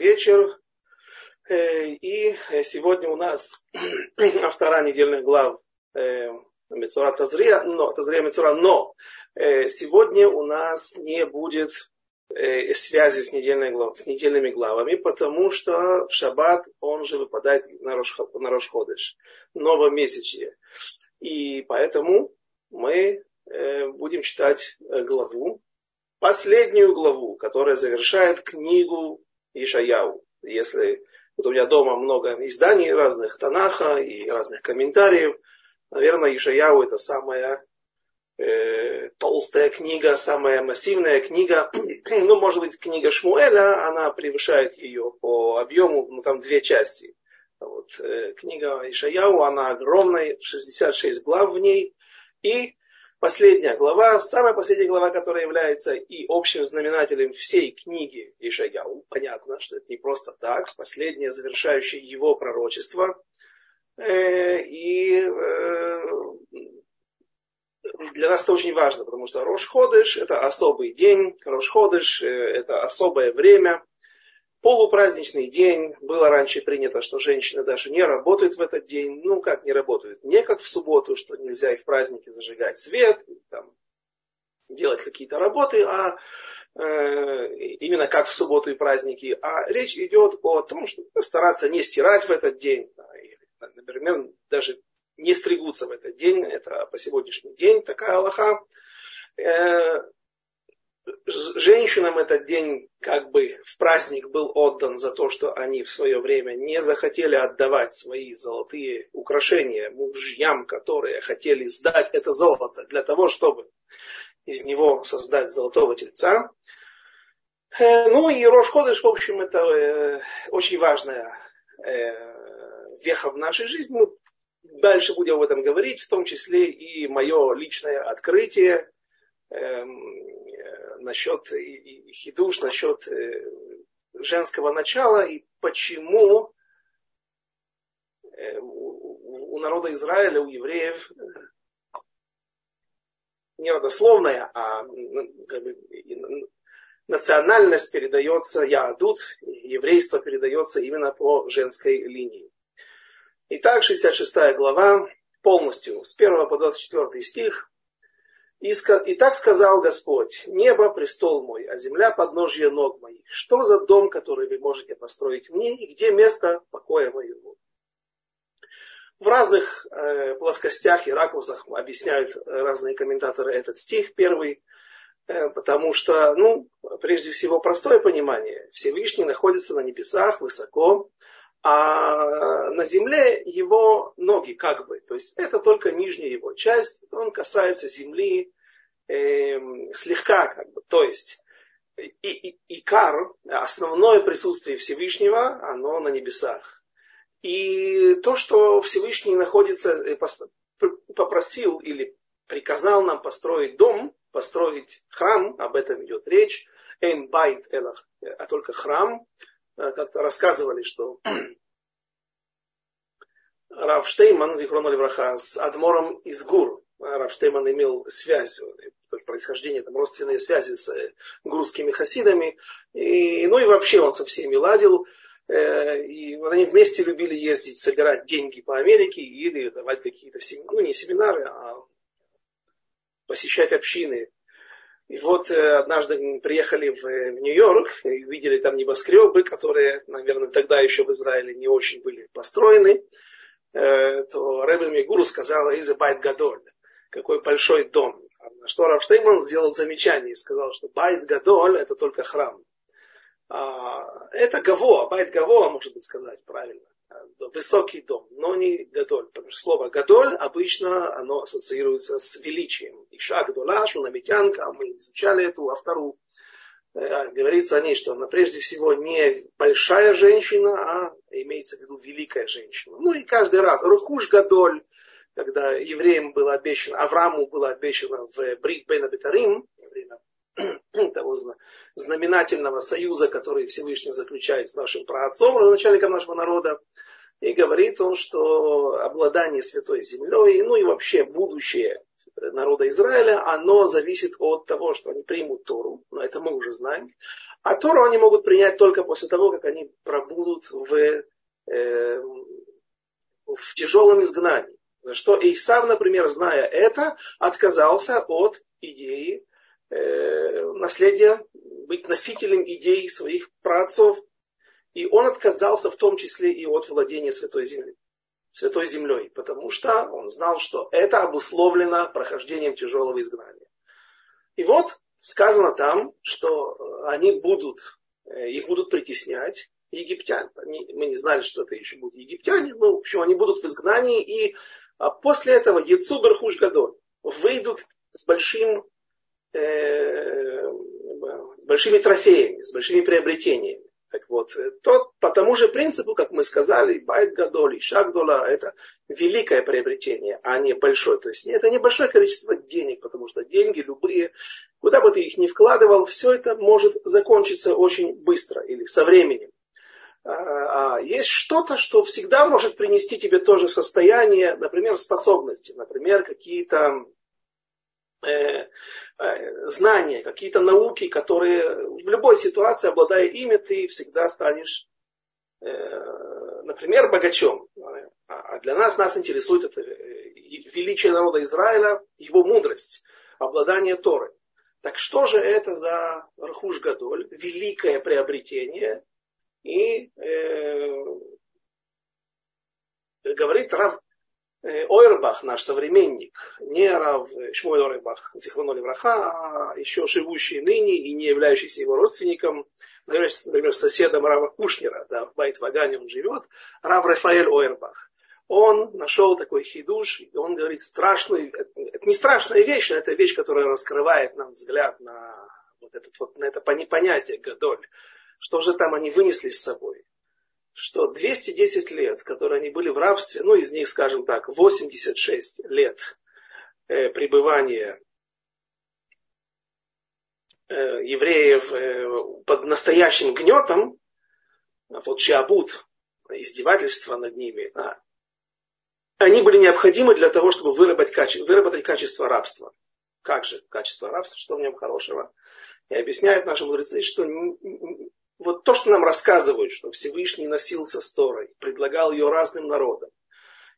вечер. Э, и сегодня у нас вторая недельная глава Мецура Тазрия, но, Тазрия Мецура, но сегодня у нас не будет связи с, недельной глав, с недельными главами, потому что в шаббат он же выпадает на Рошходыш, новомесячье. И поэтому мы будем читать главу последнюю главу, которая завершает книгу Ишаяу. Если вот у меня дома много изданий разных Танаха и разных комментариев, наверное, Ишаяу это самая э, толстая книга, самая массивная книга. ну, может быть, книга Шмуэля, она превышает ее по объему, ну, там две части. Вот, э, книга Ишаяу, она огромная, 66 глав в ней. И Последняя глава, самая последняя глава, которая является и общим знаменателем всей книги Ишаяу. Понятно, что это не просто так. Последнее, завершающее его пророчество. Э, и э, для нас это очень важно, потому что Рошходыш – это особый день, Рошходыш – это особое время, полупраздничный день. Было раньше принято, что женщины даже не работают в этот день. Ну, как не работают? Не как в субботу, что нельзя и в праздники зажигать свет, там, делать какие-то работы, а э, именно как в субботу и праздники. А речь идет о том, что стараться не стирать в этот день. Да, и, например, даже не стригутся в этот день. Это по сегодняшний день такая Аллаха. Э, женщинам этот день как бы в праздник был отдан за то, что они в свое время не захотели отдавать свои золотые украшения мужьям, которые хотели сдать это золото для того, чтобы из него создать золотого тельца. Э, ну и Рошходыш, в общем, это э, очень важная э, веха в нашей жизни. Мы дальше будем об этом говорить, в том числе и мое личное открытие эм, насчет и, хидуш, насчет э, женского начала и почему э, у, народа Израиля, у евреев не родословная, а как бы, национальность передается, ядут, еврейство передается именно по женской линии. Итак, 66 глава, полностью, с 1 по 24 стих, и, и так сказал Господь, небо престол мой, а земля подножье ног моих. Что за дом, который вы можете построить мне, и где место покоя моего? В разных э, плоскостях и ракурсах объясняют разные комментаторы этот стих первый, э, потому что, ну, прежде всего, простое понимание. Всевышний находится на небесах высоко, а на земле его ноги как бы. То есть это только нижняя его часть, он касается земли э, слегка как бы. То есть и, и, икар, основное присутствие Всевышнего, оно на небесах. И то, что Всевышний находится, э, попросил или приказал нам построить дом, построить храм, об этом идет речь, эйн байт, а только храм, э, как-то рассказывали, что Рав Штейман, Зихрон Левраха, с Адмором из Гур. Рав Штейман имел связь, происхождение, там, родственные связи с э, грузскими хасидами. И, ну и вообще он со всеми ладил. Э, и вот они вместе любили ездить, собирать деньги по Америке или давать какие-то, ну не семинары, а посещать общины. И вот э, однажды приехали в, в Нью-Йорк и видели там небоскребы, которые, наверное, тогда еще в Израиле не очень были построены. Э, то Рэбе Мигуру сказала «Изе байт гадоль», какой большой дом. На что Рав Штейнман сделал замечание и сказал, что בית גדול это только храм. А, это גבוה, בית גבוה, может быть сказать правильно. Высокий дом, но не גדול. Потому что слово גדול обычно оно ассоциируется с величием. אישה גדולה, шунамитянка, мы изучали эту афтару Э, говорится о ней, что она прежде всего не большая женщина, а имеется в виду великая женщина. Ну и каждый раз, רכוש גדול, когда евреям было обещано, Аврааму было обещано в Брит Бен Абитарим, время того знаменательного союза, который Всевышний заключает с нашим праотцом, начальником нашего народа, и говорит он, что обладание святой землей, ну и вообще будущее народа Израиля, оно зависит от того, что они примут Тору, но это мы уже знаем, А Тору они могут принять только после того, как они пробудут в, э, в тяжелом изгнании. За что Исав, например, зная это, отказался от идеи наследия, быть носителем идей своих праотцов. И он отказался в том числе и от владения Святой Земли. Святой Землей, потому что он знал, что это обусловлено прохождением тяжелого изгнания. И вот сказано там, что они будут, э, их будут притеснять египтяне. Они, мы не знали, что это еще будут египтяне, но в общем они будут в изгнании, и а после этого Яцу Бархуш Гадоль выйдут с большим, э, большими трофеями, с большими приобретениями. Так вот, тот, по тому же принципу, как мы сказали, байт гадоли, шаг дола, это великое приобретение, а не большое. То есть это небольшое количество денег, потому что деньги любые, куда бы ты их ни вкладывал, все это может закончиться очень быстро или со временем. А, а есть что-то, что всегда может принести тебе тоже состояние, например, способности, например, какие-то Э, э, знания, какие-то науки, которые в любой ситуации, обладая ими, ты всегда станешь, э, например, богачом. А для нас нас интересует это величие народа Израиля, его мудрость, обладание Торой. Так что же это за Рахуш Гадоль, великое приобретение? И э, говорит Рав Э, Ойрбах, наш современник, не Рав Шмуэль Ойрбах, Зихроно Левраха, а еще живущий ныне и не являющийся его родственником, например, соседом Рава Кушнера, да, в Байт-Вагане он живет, Рав Рафаэль Ойрбах. Он нашел такой хидуш, и он говорит страшную, это не страшная вещь, но это вещь, которая раскрывает нам взгляд на вот, этот, вот, на это понятие Гадоль. Что же там они вынесли с собой? Что 210 лет, которые они были в рабстве, ну из них, скажем так, 86 лет э, пребывания э, евреев э, под настоящим гнетом, вот шиабут, издевательство над ними, да, они были необходимы для того, чтобы выработать, каче, выработать качество рабства. Как же качество рабства, что в нем хорошего? И объясняют наши мудрецы, что вот то, что нам рассказывают, что Всевышний носился с Торой, предлагал ее разным народам.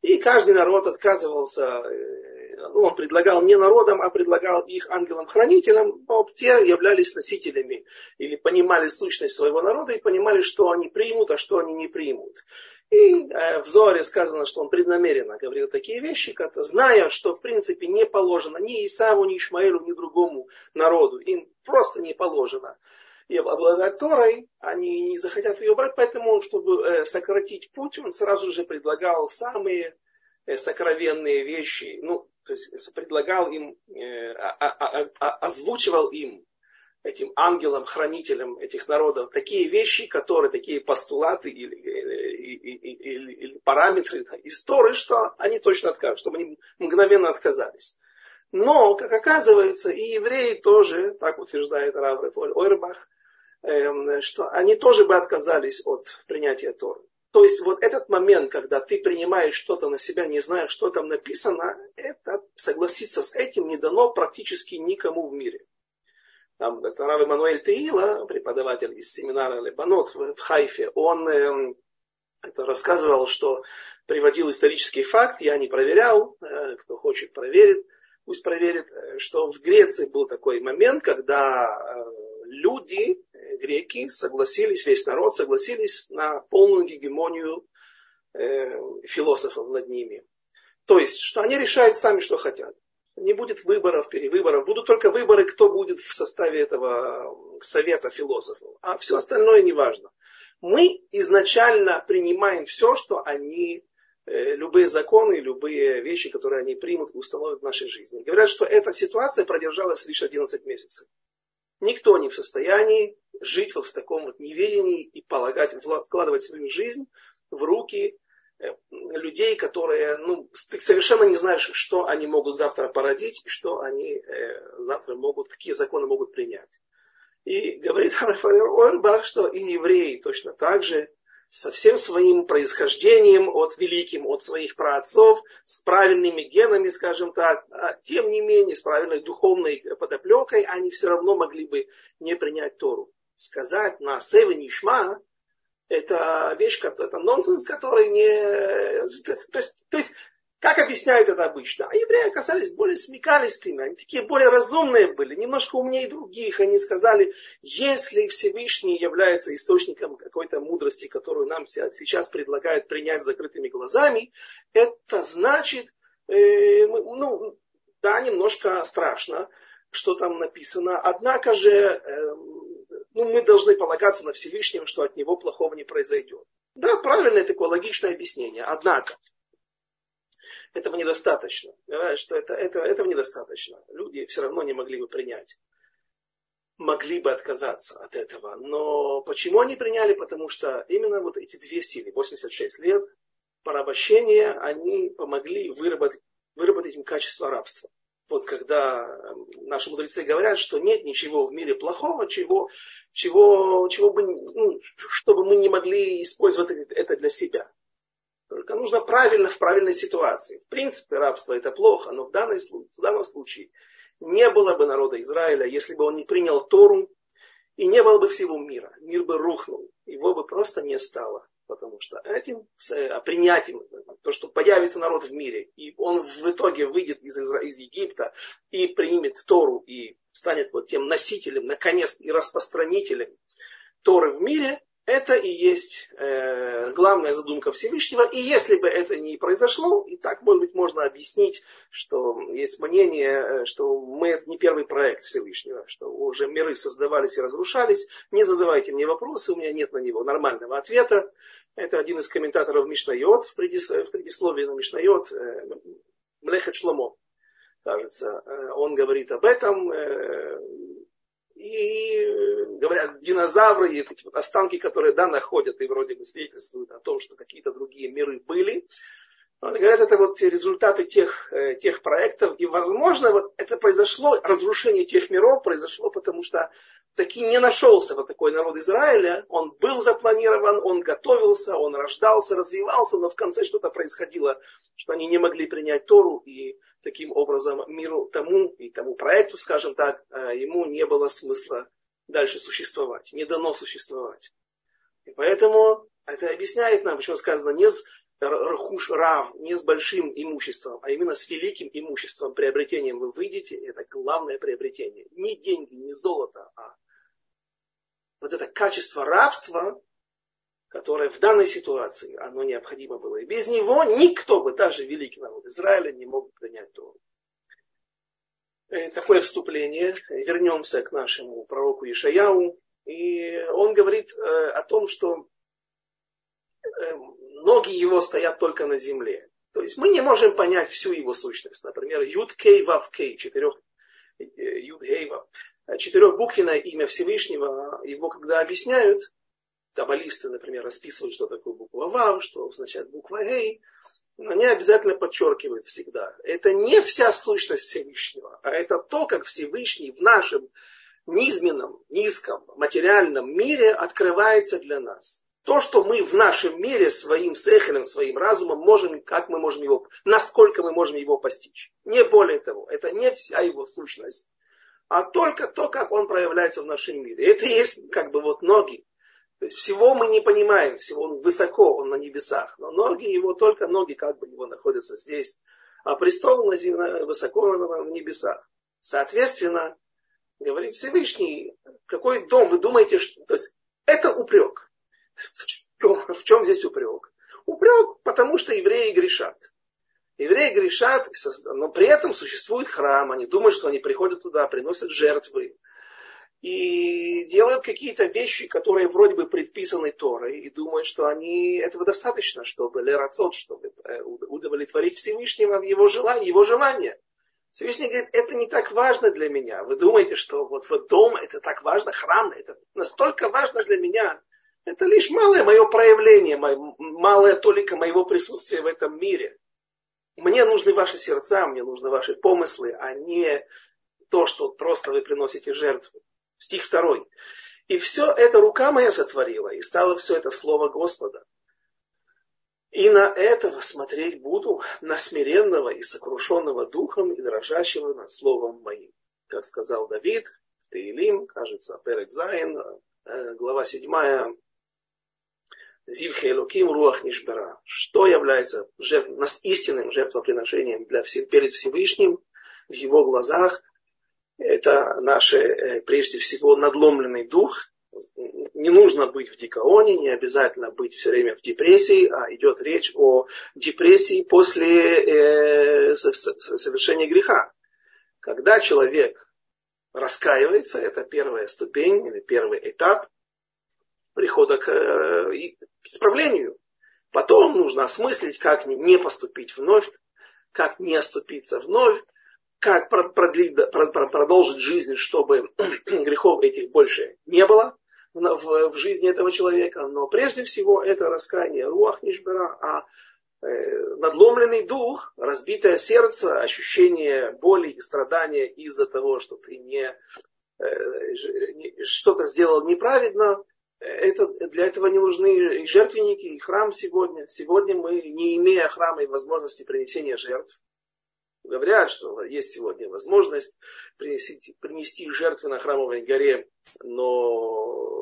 И каждый народ отказывался, э, ну, он предлагал не народам, а предлагал их ангелам-хранителям, но те являлись носителями или понимали сущность своего народа и понимали, что они примут, а что они не примут. И э, в Зоре сказано, что он преднамеренно говорил такие вещи, как, зная, что в принципе не положено ни Исаву, ни Ишмаэлу, ни другому народу. Им просто не положено и обладать Торой, они не захотят ее брать, поэтому, чтобы э, сократить путь, он сразу же предлагал самые э, сокровенные вещи, ну, то есть предлагал им, э, озвучивал им, этим ангелам, хранителям этих народов, такие вещи, которые, такие постулаты или, или, или, или параметры истории, что они точно откажут, чтобы они мгновенно отказались. Но, как оказывается, и евреи тоже, так утверждает Рав Ойрбах, Эм, что они тоже бы отказались от принятия Торы. То есть вот этот момент, когда ты принимаешь что-то на себя, не зная, что там написано, это согласиться с этим не дано практически никому в мире. Там, это Рав Эммануэль Теила, преподаватель из семинара Лебанот в, Хайфе, он э, это рассказывал, что приводил исторический факт, я не проверял, э, кто хочет проверит, пусть проверит, э, что в Греции был такой момент, когда э, люди греки согласились, весь народ согласились на полную гегемонию э, философов над ними. То есть, что они решают сами, что хотят. Не будет выборов, перевыборов. Будут только выборы, кто будет в составе этого совета философов. А все остальное не важно. Мы изначально принимаем все, что они, э, любые законы, любые вещи, которые они примут и установят в нашей жизни. Говорят, что эта ситуация продержалась лишь 11 месяцев. Никто не в состоянии жить вот в таком вот неведении и полагать, вкладывать свою жизнь в руки э, людей, которые, ну, ты совершенно не знаешь, что они могут завтра породить, что они э, завтра могут, какие законы могут принять. И говорит Рафаэль Ойрбах, что и евреи точно так же со всем своим происхождением от великим, от своих праотцов, с правильными генами, скажем так, а тем не менее, с правильной духовной подоплекой, они все равно могли бы не принять Тору. сказать на Севе Нишма, это вещь, это нонсенс, который не... То есть, то есть как объясняют это обычно? А евреи оказались более смекалистыми, они такие более разумные были, немножко умнее других. Они сказали, если Всевышний является источником какой-то мудрости, которую нам сейчас предлагают принять с закрытыми глазами, это значит, э, ну, да, немножко страшно, что там написано, однако же э, ну, мы должны полагаться на Всевышнего, что от него плохого не произойдет. Да, правильное такое логичное объяснение. Однако, этого недостаточно. Что это, это, этого недостаточно. Люди все равно не могли бы принять. Могли бы отказаться от этого. Но почему они приняли? Потому что именно вот эти две силы, 86 лет, порабощения, они помогли выработать, выработать им качество рабства вот когда эм, наши мудрецы говорят, что нет ничего в мире плохого, чего, чего, чего бы, ну, чтобы мы не могли использовать это для себя. Только нужно правильно, в правильной ситуации. В принципе, рабство это плохо, но в, данной, в данном случае не было бы народа Израиля, если бы он не принял Тору, и не было бы всего мира. Мир бы рухнул, его бы просто не стало потому что этим а принятием, то, что появится народ в мире, и он в итоге выйдет из, из Египта и примет Тору, и станет вот тем носителем, наконец, и распространителем Торы в мире, это и есть э, главная задумка Всевышнего. И если бы это не произошло, и так, может быть, можно объяснить, что есть мнение, э, что мы это не первый проект Всевышнего, что уже миры создавались и разрушались. Не задавайте мне вопросы, у меня нет на него нормального ответа. Это один из комментаторов Мишнайот в, предис, в предисловии на Мишнайот, э, Млехет Шломо, кажется. Э, он говорит об этом. Э, и говорят, динозавры, и вот останки, которые да, находят и вроде бы свидетельствуют о том, что какие-то другие миры были. Вот, говорят, это вот результаты тех, тех проектов. И, возможно, вот это произошло, разрушение тех миров произошло, потому что таки не нашелся вот такой народ Израиля. Он был запланирован, он готовился, он рождался, развивался, но в конце что-то происходило, что они не могли принять Тору, и таким образом миру тому и тому проекту, скажем так, э, ему не было смысла дальше существовать, не дано существовать. И поэтому это объясняет нам, почему сказано не с рахуш рав, не с большим имуществом, а именно с великим имуществом, приобретением вы выйдете, это главное приобретение. Не деньги, не золото, а вот это качество рабства, которое в данной ситуации оно необходимо было. И без него никто бы, даже великий народ Израиля, не мог принять Тору. Э, такое вступление. Вернемся к нашему пророку Ишаяу. И он говорит э, о том, что э, ноги его стоят только на земле. То есть мы не можем понять всю его сущность. Например, Юд Кей Вав Кей, четырех Юд Кей Вав четырехбуквенное имя Всевышнего, его когда объясняют, каббалисты, например, расписывают, что такое буква Вав, что означает буква Эй, они обязательно подчеркивают всегда. Это не вся сущность Всевышнего, а это то, как Всевышний в нашем низменном, низком, материальном мире открывается для нас. То, что мы в нашем мире своим сехелем, своим разумом можем, как мы можем его, насколько мы можем его постичь. Не более того, это не вся его сущность а только то, как он проявляется в нашем мире. Это и есть как бы вот ноги. То есть всего мы не понимаем, всего он высоко, он на небесах. Но ноги его, только ноги как бы его находятся здесь. А престол на земле, высоко в небесах. Соответственно, говорит Всевышний, какой дом вы думаете, что... То есть это упрек. В чем, в чем здесь упрек? Упрек, потому что евреи грешат. Евреи грешат, но при этом существует храм. Они думают, что они приходят туда, приносят жертвы. И делают какие-то вещи, которые вроде бы предписаны Торой, и думают, что они, этого достаточно, чтобы лерацот, чтобы э, удовлетворить Всевышнего в его желание, его желание. Всевышний говорит, это не так важно для меня. Вы думаете, что вот, вот дом это так важно, храм это настолько важно для меня. Это лишь малое мое проявление, малая толика моего присутствия в этом мире. Мне нужны ваши сердца, мне нужны ваши помыслы, а не то, что просто вы приносите жертву. Стих второй. И все это рука моя сотворила, и стало все это слово Господа. И на этого смотреть буду, на смиренного и сокрушенного духом и дрожащего над словом моим. Как сказал Давид, Таилим, кажется, Перек Зайн, э, глава 7, Зивхе Элоким Руах Нишбера. Что является жертв, истинным жертвоприношением для, перед Всевышним в его глазах? Это наш, э, прежде всего, надломленный дух. Не нужно быть в дикаоне, не обязательно быть все время в депрессии, а идет речь о депрессии после э, совершения греха. Когда человек раскаивается, это первая ступень или первый этап прихода к э, исправлению. Потом нужно осмыслить, как не поступить вновь, как не оступиться вновь, как продлить, продолжить жизнь, чтобы грехов этих больше не было в, в жизни этого человека. Но прежде всего это раскаяние руах нишбера, а э, надломленный дух, разбитое сердце, ощущение боли и страдания из-за того, что ты не, э, что-то сделал неправедно, это, для этого не нужны и жертвенники, и храм сегодня. Сегодня мы, не имея храма и возможности принесения жертв, говорят, что есть сегодня возможность принести, принести жертвы на храмовой горе, но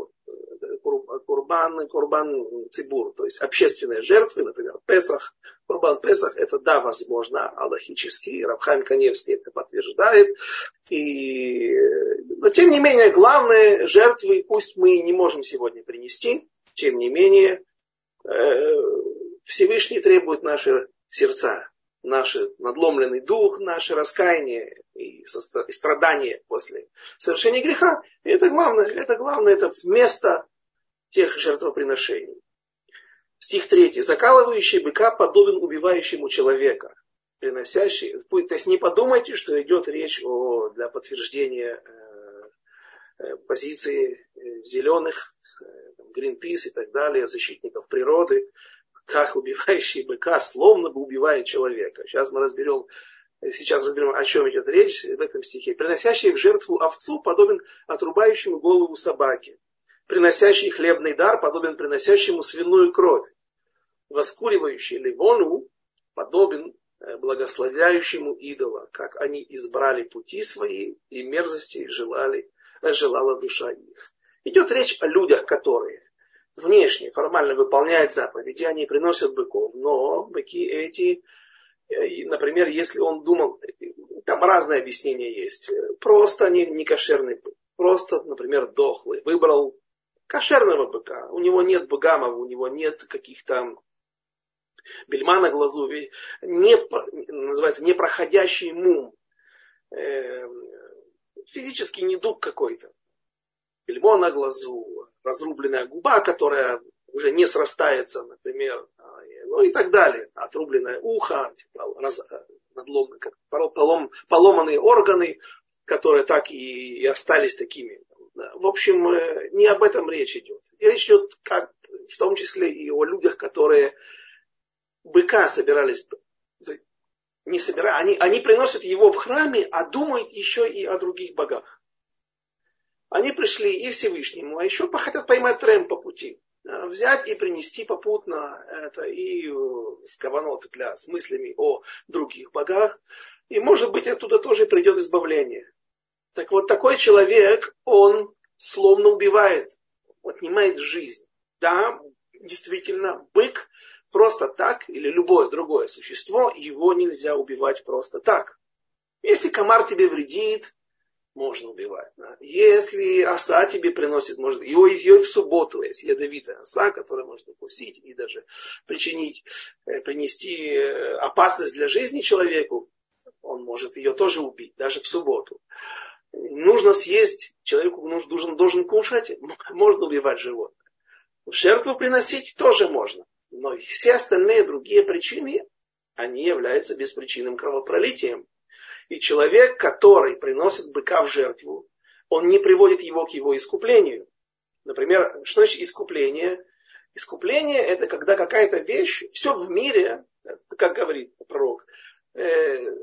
курбан, курбан цибур, то есть общественные жертвы, например, Песах, курбан Песах, это да, возможно, аллахически, Рабхайм Каневский это подтверждает, и, но тем не менее, главные жертвы, пусть мы не можем сегодня принести, тем не менее, э, Всевышний требует наши сердца, наш надломленный дух, наше раскаяние и страдание после совершения греха. И это главное, это главное, это вместо тех жертвоприношений. Стих 3. Закалывающий быка подобен убивающему человека, приносящий. То есть не подумайте, что идет речь о, для подтверждения э, э позиции э, зеленых, Greenpeace и так далее, защитников природы, как убивающий быка словно бы убивает человека. Сейчас мы разберем, сейчас разберем, о чем идет речь в этом стихе. Приносящий в жертву овцу подобен отрубающему голову собаки приносящий хлебный дар подобен приносящему свиную кровь. Воскуривающий ливону подобен э, благословляющему идола, как они избрали пути свои и мерзости желали, э, желала душа их. Идет речь о людях, которые внешне, формально выполняют заповеди, они приносят быков, но быки эти, э, например, если он думал, там разные объяснения есть, просто не, не кошерный бык, просто, например, дохлый, выбрал кошерного быка. У него нет богамов, у него нет каких-то бельма на глазу, не, называется непроходящий мум, э, физический недуг какой-то. Бельмо на глазу, разрубленная губа, которая уже не срастается, например, а, ну и так далее. Отрубленное ухо, типа, раз, надлом, как полом, поломанные органы, которые так и, и остались такими в общем, э, не об этом речь идет. И речь идет как, в том числе и о людях, которые быка собирались, не собирают, они, они приносят его в храме, а думают еще и о других богах. Они пришли и Всевышнему, а еще хотят поймать трем по пути. Э, взять и принести попутно это и э, скованот для с мыслями о других богах. И может быть оттуда тоже придет избавление. Так вот, такой человек, он словно убивает, отнимает жизнь. Да, действительно, бык просто так, или любое другое существо, его нельзя убивать просто так. Если комар тебе вредит, можно убивать. Да. Если оса тебе приносит, может, его, ее в субботу, есть ядовитая оса, которая может укусить и даже причинить, э, принести э, опасность для жизни человеку, он может ее тоже убить, даже в субботу нужно съесть, человеку должен, должен кушать, можно убивать животное. В жертву приносить тоже можно. Но все остальные другие причины, они являются беспричинным кровопролитием. И человек, который приносит быка в жертву, он не приводит его к его искуплению. Например, что значит искупление? Искупление это когда какая-то вещь, все в мире, как говорит пророк, э,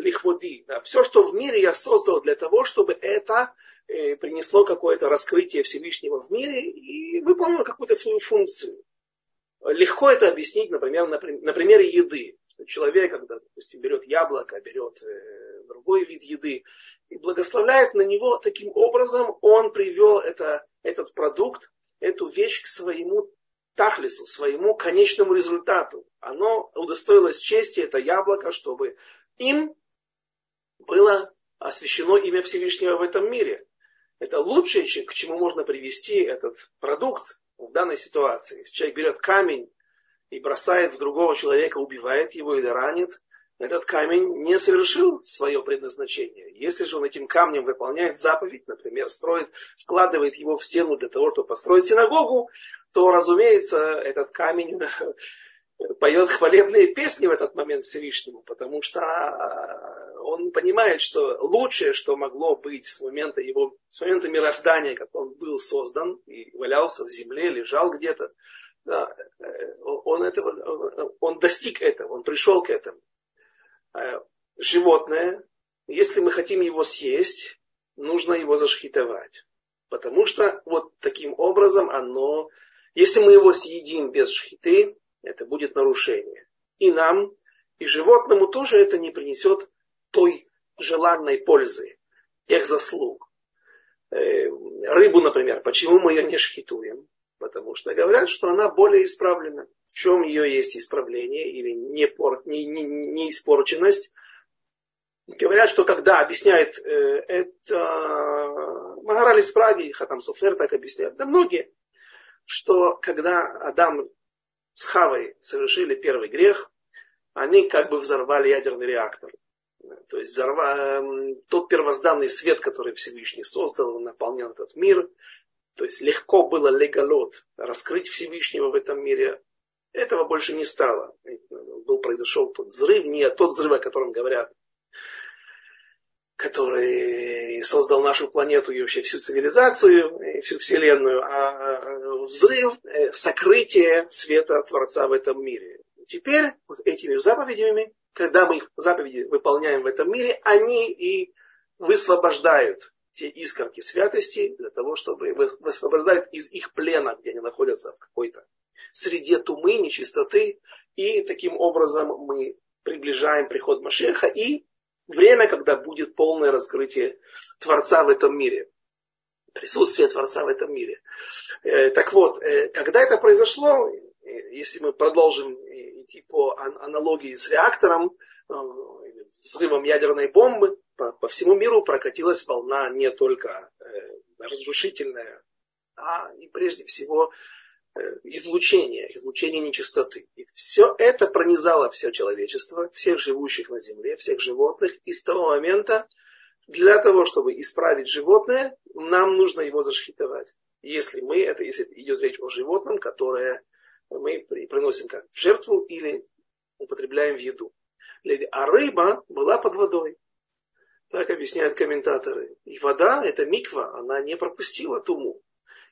лихводи. Все, что в мире я создал для того, чтобы это э, принесло какое-то раскрытие Всевышнего в мире и выполнило какую-то свою функцию. Легко это объяснить, например, на, на примере еды. Человек, когда, допустим, берет яблоко, берет э, другой вид еды, и благословляет на него таким образом, он привел это, этот продукт, эту вещь к своему тахлису, своему конечному результату. Оно удостоилось чести, это яблоко, чтобы им было освящено имя Всевышнего в этом мире. Это лучшее, к чему можно привести этот продукт в данной ситуации. Если человек берет камень и бросает в другого человека, убивает его или ранит, этот камень не совершил свое предназначение. Если же он этим камнем выполняет заповедь, например, строит, вкладывает его в стену для того, чтобы построить синагогу, то, разумеется, этот камень поет хвалебные песни в этот момент Всевышнему, потому что он понимает, что лучшее, что могло быть с момента его, с момента мироздания, как он был создан и валялся в земле, лежал где-то, да, он, этого, он достиг этого, он пришел к этому. Э, животное, если мы хотим его съесть, нужно его зашхитовать. Потому что вот таким образом оно, если мы его съедим без шхиты, это будет нарушение. И нам, и животному тоже это не принесет той желанной пользы, тех заслуг. Э, рыбу, например, почему мы ее не шхитуем? Потому что говорят, что она более исправлена в чем ее есть исправление или непор, не, не, не испорченность. Говорят, что когда объясняет э, это Магараль из Праги, Хатам Суфер так объясняет, да многие, что когда Адам с Хавой совершили первый грех, они как бы взорвали ядерный реактор. То есть взорва... Эм, тот первозданный свет, который Всевышний создал, наполнял этот мир. То есть легко было легалот раскрыть Всевышнего в этом мире, этого больше не стало. Был, произошел тот взрыв, не тот взрыв, о котором говорят, который создал нашу планету и вообще всю цивилизацию, и всю Вселенную, а взрыв, э, сокрытие света Творца в этом мире. Теперь вот этими заповедями, когда мы их заповеди выполняем в этом мире, они и высвобождают те искорки святости для того, чтобы высвобождают из их плена, где они находятся в какой-то среде тумы, нечистоты, и таким образом мы приближаем приход Машеха и время, когда будет полное раскрытие Творца в этом мире. Присутствие Творца в этом мире. Э, так вот, э, когда это произошло, э, если мы продолжим идти по аналогии с реактором, взрывом ядерной бомбы, по, всему миру прокатилась волна не только разрушительная, а и прежде всего Э, излучение, излучение нечистоты. И все это пронизало все человечество, всех живущих на земле, всех животных. И с того момента для того, чтобы исправить животное, нам нужно его зашхитовать. Если мы, это если идет речь о животном, которое мы приносим как в жертву или употребляем в еду. А рыба была под водой. Так объясняют комментаторы. И вода, это миква, она не пропустила туму.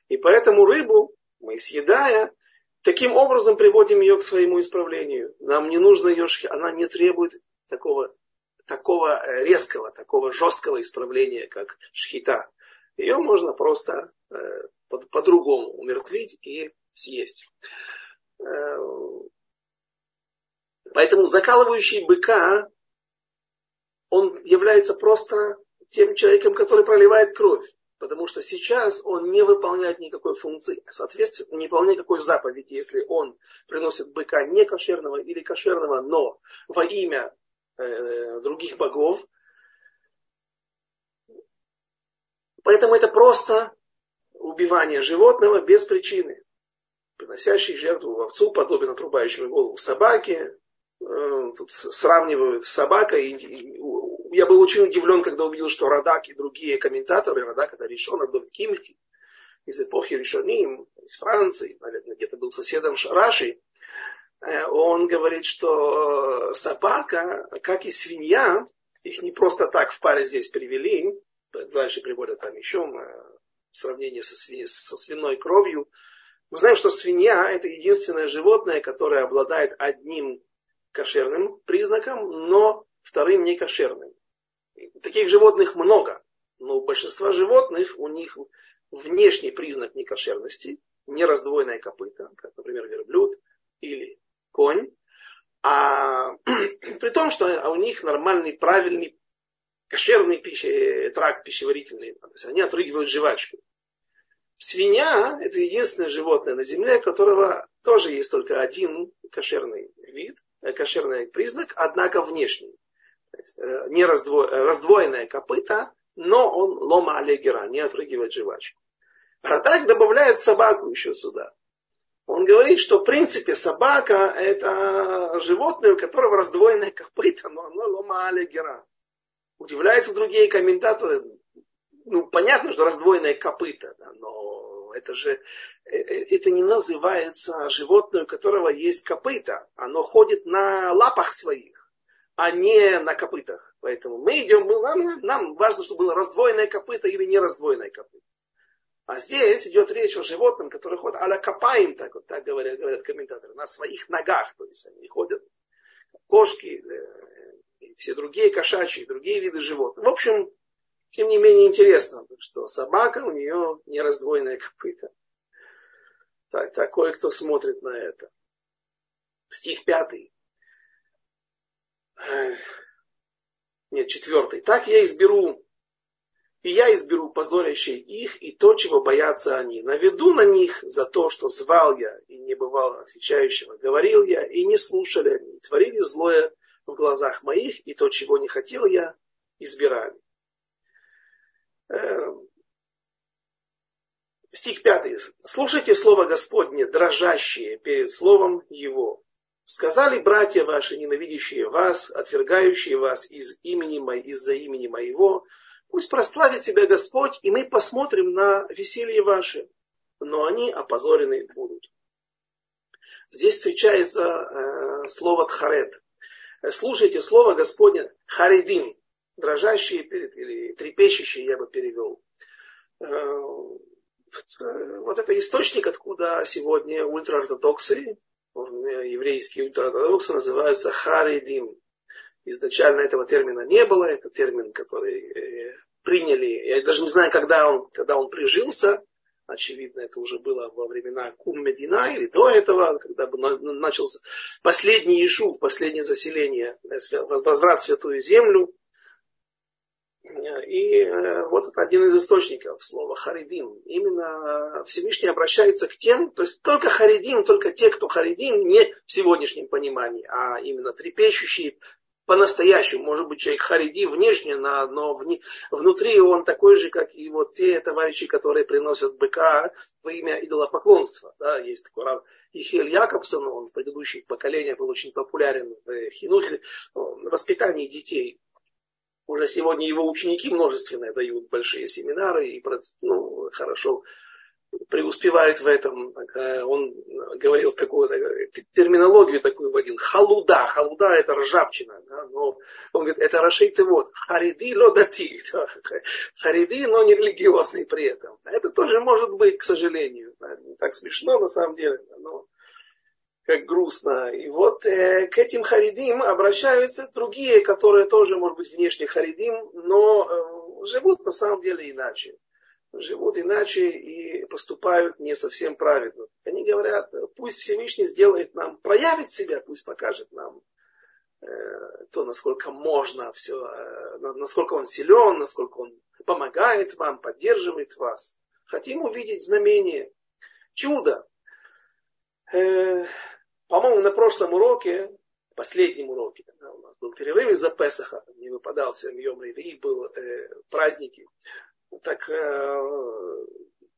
И поэтому рыбу мы съедая, таким образом приводим ее к своему исправлению. Нам не нужно ее, она не требует такого, такого э, резкого, такого жесткого исправления, как шхита. Ее можно просто э, по-другому умертвить и съесть. Э, поэтому закалывающий быка, он является просто тем человеком, который проливает кровь потому что сейчас он не выполняет никакой функции, соответственно, не выполняет никакой заповеди, если он приносит быка не кошерного или кошерного, но во имя э, других богов. Поэтому это просто убивание животного без причины. Приносящий жертву овцу подобен отрубающему голову собаке. Э, тут сравнивают с собакой я был очень удивлен, когда увидел, что Радак и другие комментаторы, Радак это Ришон, Абдов Кимельки, из эпохи Ришоним, из Франции, наверное, где-то был соседом Раши, э, он говорит, что собака, как и свинья, их не просто так в паре здесь привели, дальше приводят там еще э, сравнение со, свиньей, со свиной кровью. Мы знаем, что свинья это единственное животное, которое обладает одним кошерным признаком, но вторым не кошерным. Таких животных много, но у большинства животных у них внешний признак некошерности, не раздвоенная копыта, как, например, верблюд или конь, а при том, что у них нормальный, правильный кошерный пищи, тракт пищеварительный. То есть они отрыгивают жвачку. Свинья – это единственное животное на земле, которого тоже есть только один кошерный вид, э, кошерный признак, однако внешний. Э, не раздво, э, раздвоенное копыта, но он лома алегера, не отрыгивает жвачку. Радак добавляет собаку еще сюда. Он говорит, что в принципе собака это животное, у которого раздвоенное копыта, но оно лома алегера. Удивляются другие комментаторы. Ну, понятно, что раздвоенное копыта, да, но это же э, это не называется животное, у которого есть копыта. Оно ходит на лапах своих, а не на копытах. Поэтому мы идем, мы, нам, нам важно, чтобы было раздвоенное копыто или не раздвоенное копыто. А здесь идет речь о животном, который ходит аля копаем, так, вот, так говорят, говорят комментаторы, на своих ногах. То есть они ходят, кошки, э, и все другие кошачьи, другие виды животных. В общем, тем не менее интересно, что собака у нее не раздвоенная копыта. Так, такой, кто смотрит на это. Стих пятый. Нет, четвертый. Так я изберу и я изберу позорящие их и то, чего боятся они. Наведу на них за то, что звал я и не бывал отвечающего. Говорил я и не слушали они. Творили злое в глазах моих и то, чего не хотел я, избирали. Эм, стих пятый. Слушайте слово Господне, дрожащие перед словом Его. Сказали братья ваши, ненавидящие вас, отвергающие вас из имени, из-за имени моего, Пусть прославит себя Господь, и мы посмотрим на веселье ваше. Но они опозорены будут. Здесь встречается э, слово тхарет. Слушайте слово Господня харидим, дрожащие или трепещущие, я бы перевел. Э, вот это источник, откуда сегодня ультраортодоксы, еврейские ультраортодоксы называются харидим. Изначально этого термина не было, это термин, который э, приняли, я даже не знаю, когда он, когда он прижился, очевидно, это уже было во времена Кум-Медина или до этого, когда начался последний Ишув, последнее заселение, э, возврат в Святую Землю. И э, вот это один из источников слова харидим. Именно Всевышний обращается к тем, то есть только харидим, только те, кто харидим, не в сегодняшнем понимании, а именно трепещущие по-настоящему. Может быть, человек хариди внешне, но внутри он такой же, как и вот те товарищи, которые приносят быка во имя идолопоклонства. Да, есть такой раб Ихель Якобсон, он в предыдущих поколениях был очень популярен в Хинухе, в воспитании детей. Уже сегодня его ученики множественные дают большие семинары и ну, хорошо преуспевает в этом. Он говорил такую терминологию такую вводил. Халуда. Халуда это ржавчина. Да? Но он говорит, это рашейты вот. Хариди лодати. Хариди, но не религиозный при этом. Это тоже может быть, к сожалению. Так смешно на самом деле. Но как грустно. И вот э, к этим харидим обращаются другие, которые тоже, может быть, внешне харидим, но э, живут на самом деле иначе живут иначе и поступают не совсем правильно. Они говорят, пусть Всевышний сделает нам, проявит себя, пусть покажет нам э, то, насколько можно все, э, насколько он силен, насколько он помогает вам, поддерживает вас. Хотим увидеть знамение, чудо. Э, по-моему, на прошлом уроке, последнем уроке, да, у нас был перерыв из-за Песаха, не выпадал все Йом и был э, праздники так э,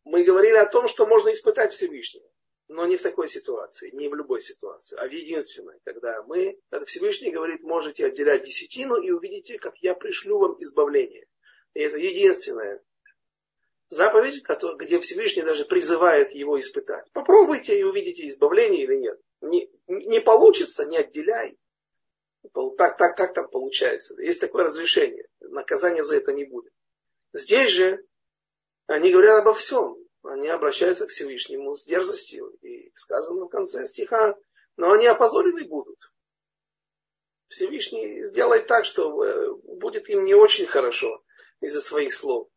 мы говорили о том, что можно испытать Всевышнего. Но не в такой ситуации, не в любой ситуации, а в единственной, когда мы, когда Всевышний говорит, можете отделять десятину и увидите, как я пришлю вам избавление. И это единственная заповедь, где Всевышний даже призывает его испытать. Попробуйте и увидите избавление или нет. Не, не получится, не отделяй. Так, так, так там получается. Есть такое разрешение. Наказания за это не будет. Здесь же они говорят обо всем. Они обращаются к Всевышнему с дерзостью. И сказано в конце стиха, но они опозорены будут. Всевышний сделает так, что э, будет им не очень хорошо из-за своих слов.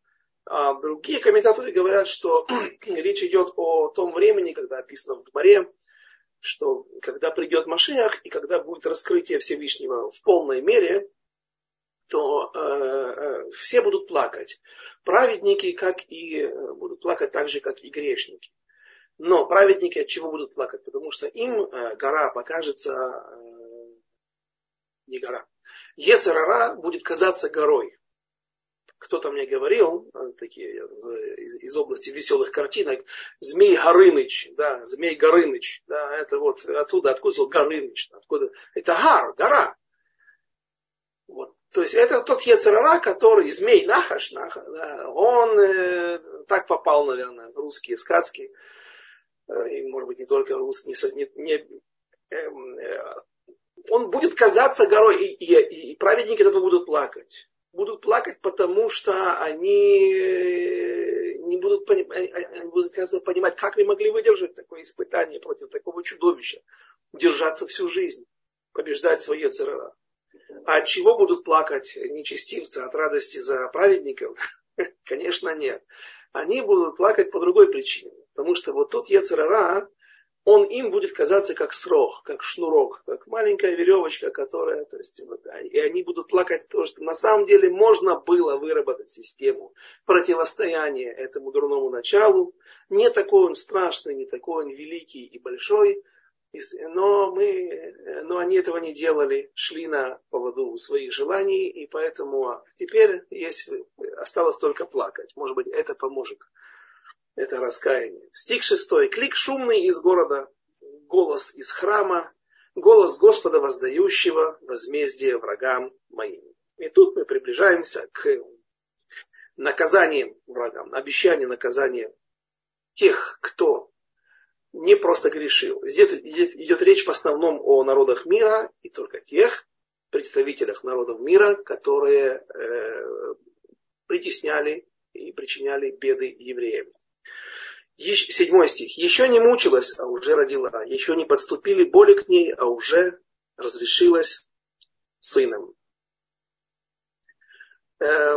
А другие комментаторы говорят, что речь идет о том времени, когда описано в Дворе, что когда придет Машиах и когда будет раскрытие Всевышнего в полной мере, то э, э, все будут плакать. Праведники, как и э, будут плакать так же, как и грешники. Но праведники от чего будут плакать? Потому что им э, гора покажется э, не гора. Ецерара будет казаться горой. Кто-то мне говорил, э, такие из, области веселых картинок, Змей Горыныч, да, Змей Горыныч, да, это вот оттуда, откуда Горыныч, откуда, это гар, гора. Вот то есть это тот Ецерара, который, змей Нахаш, Нахаш да, он э, так попал, наверное, в русские сказки. Э, и, может быть, не только русские. Не, не, э, э, он будет казаться горой, и, и, и праведники этого будут плакать. Будут плакать, потому что они э, не будут, они будут понимать, как вы могли выдержать такое испытание против такого чудовища. Держаться всю жизнь, побеждать свое ЦРР. А от чего будут плакать нечестивцы от радости за праведников? Конечно, нет. Они будут плакать по другой причине. Потому что вот тот Ецерара, он им будет казаться как срок, как шнурок, как маленькая веревочка, которая, то есть, вот, и они будут плакать то, что на самом деле можно было выработать систему противостояния этому дурному началу. Не такой он страшный, не такой он великий и большой, но, мы, но они этого не делали, шли на поводу своих желаний, и поэтому теперь есть, осталось только плакать. Может быть, это поможет. Это раскаяние. Стих шестой. Клик шумный из города, голос из храма, голос Господа воздающего, возмездие врагам моим. И тут мы приближаемся к наказаниям врагам, обещанию наказания тех, кто не просто грешил. Здесь идет, идет речь в основном о народах мира и только тех представителях народов мира, которые э, притесняли и причиняли беды евреям. Седьмой стих. Еще не мучилась, а уже родила. Еще не подступили боли к ней, а уже разрешилась сыном. Э,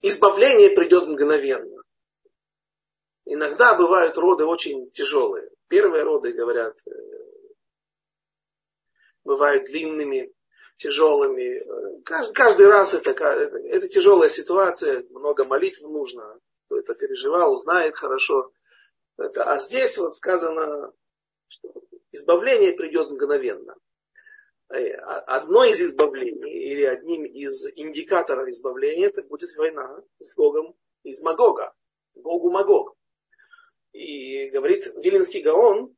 избавление придет мгновенно. Иногда бывают роды очень тяжелые. Первые роды, говорят, э, бывают длинными, тяжелыми. Каждый, каждый раз это, это тяжелая ситуация, много молитв нужно. Кто это переживал, знает хорошо. Это, а здесь вот сказано, что избавление придет мгновенно. Э, одно из избавлений или одним из индикаторов избавления это будет война с Гогом из Магога. Гогу Магог. И говорит Вилинский Гаон,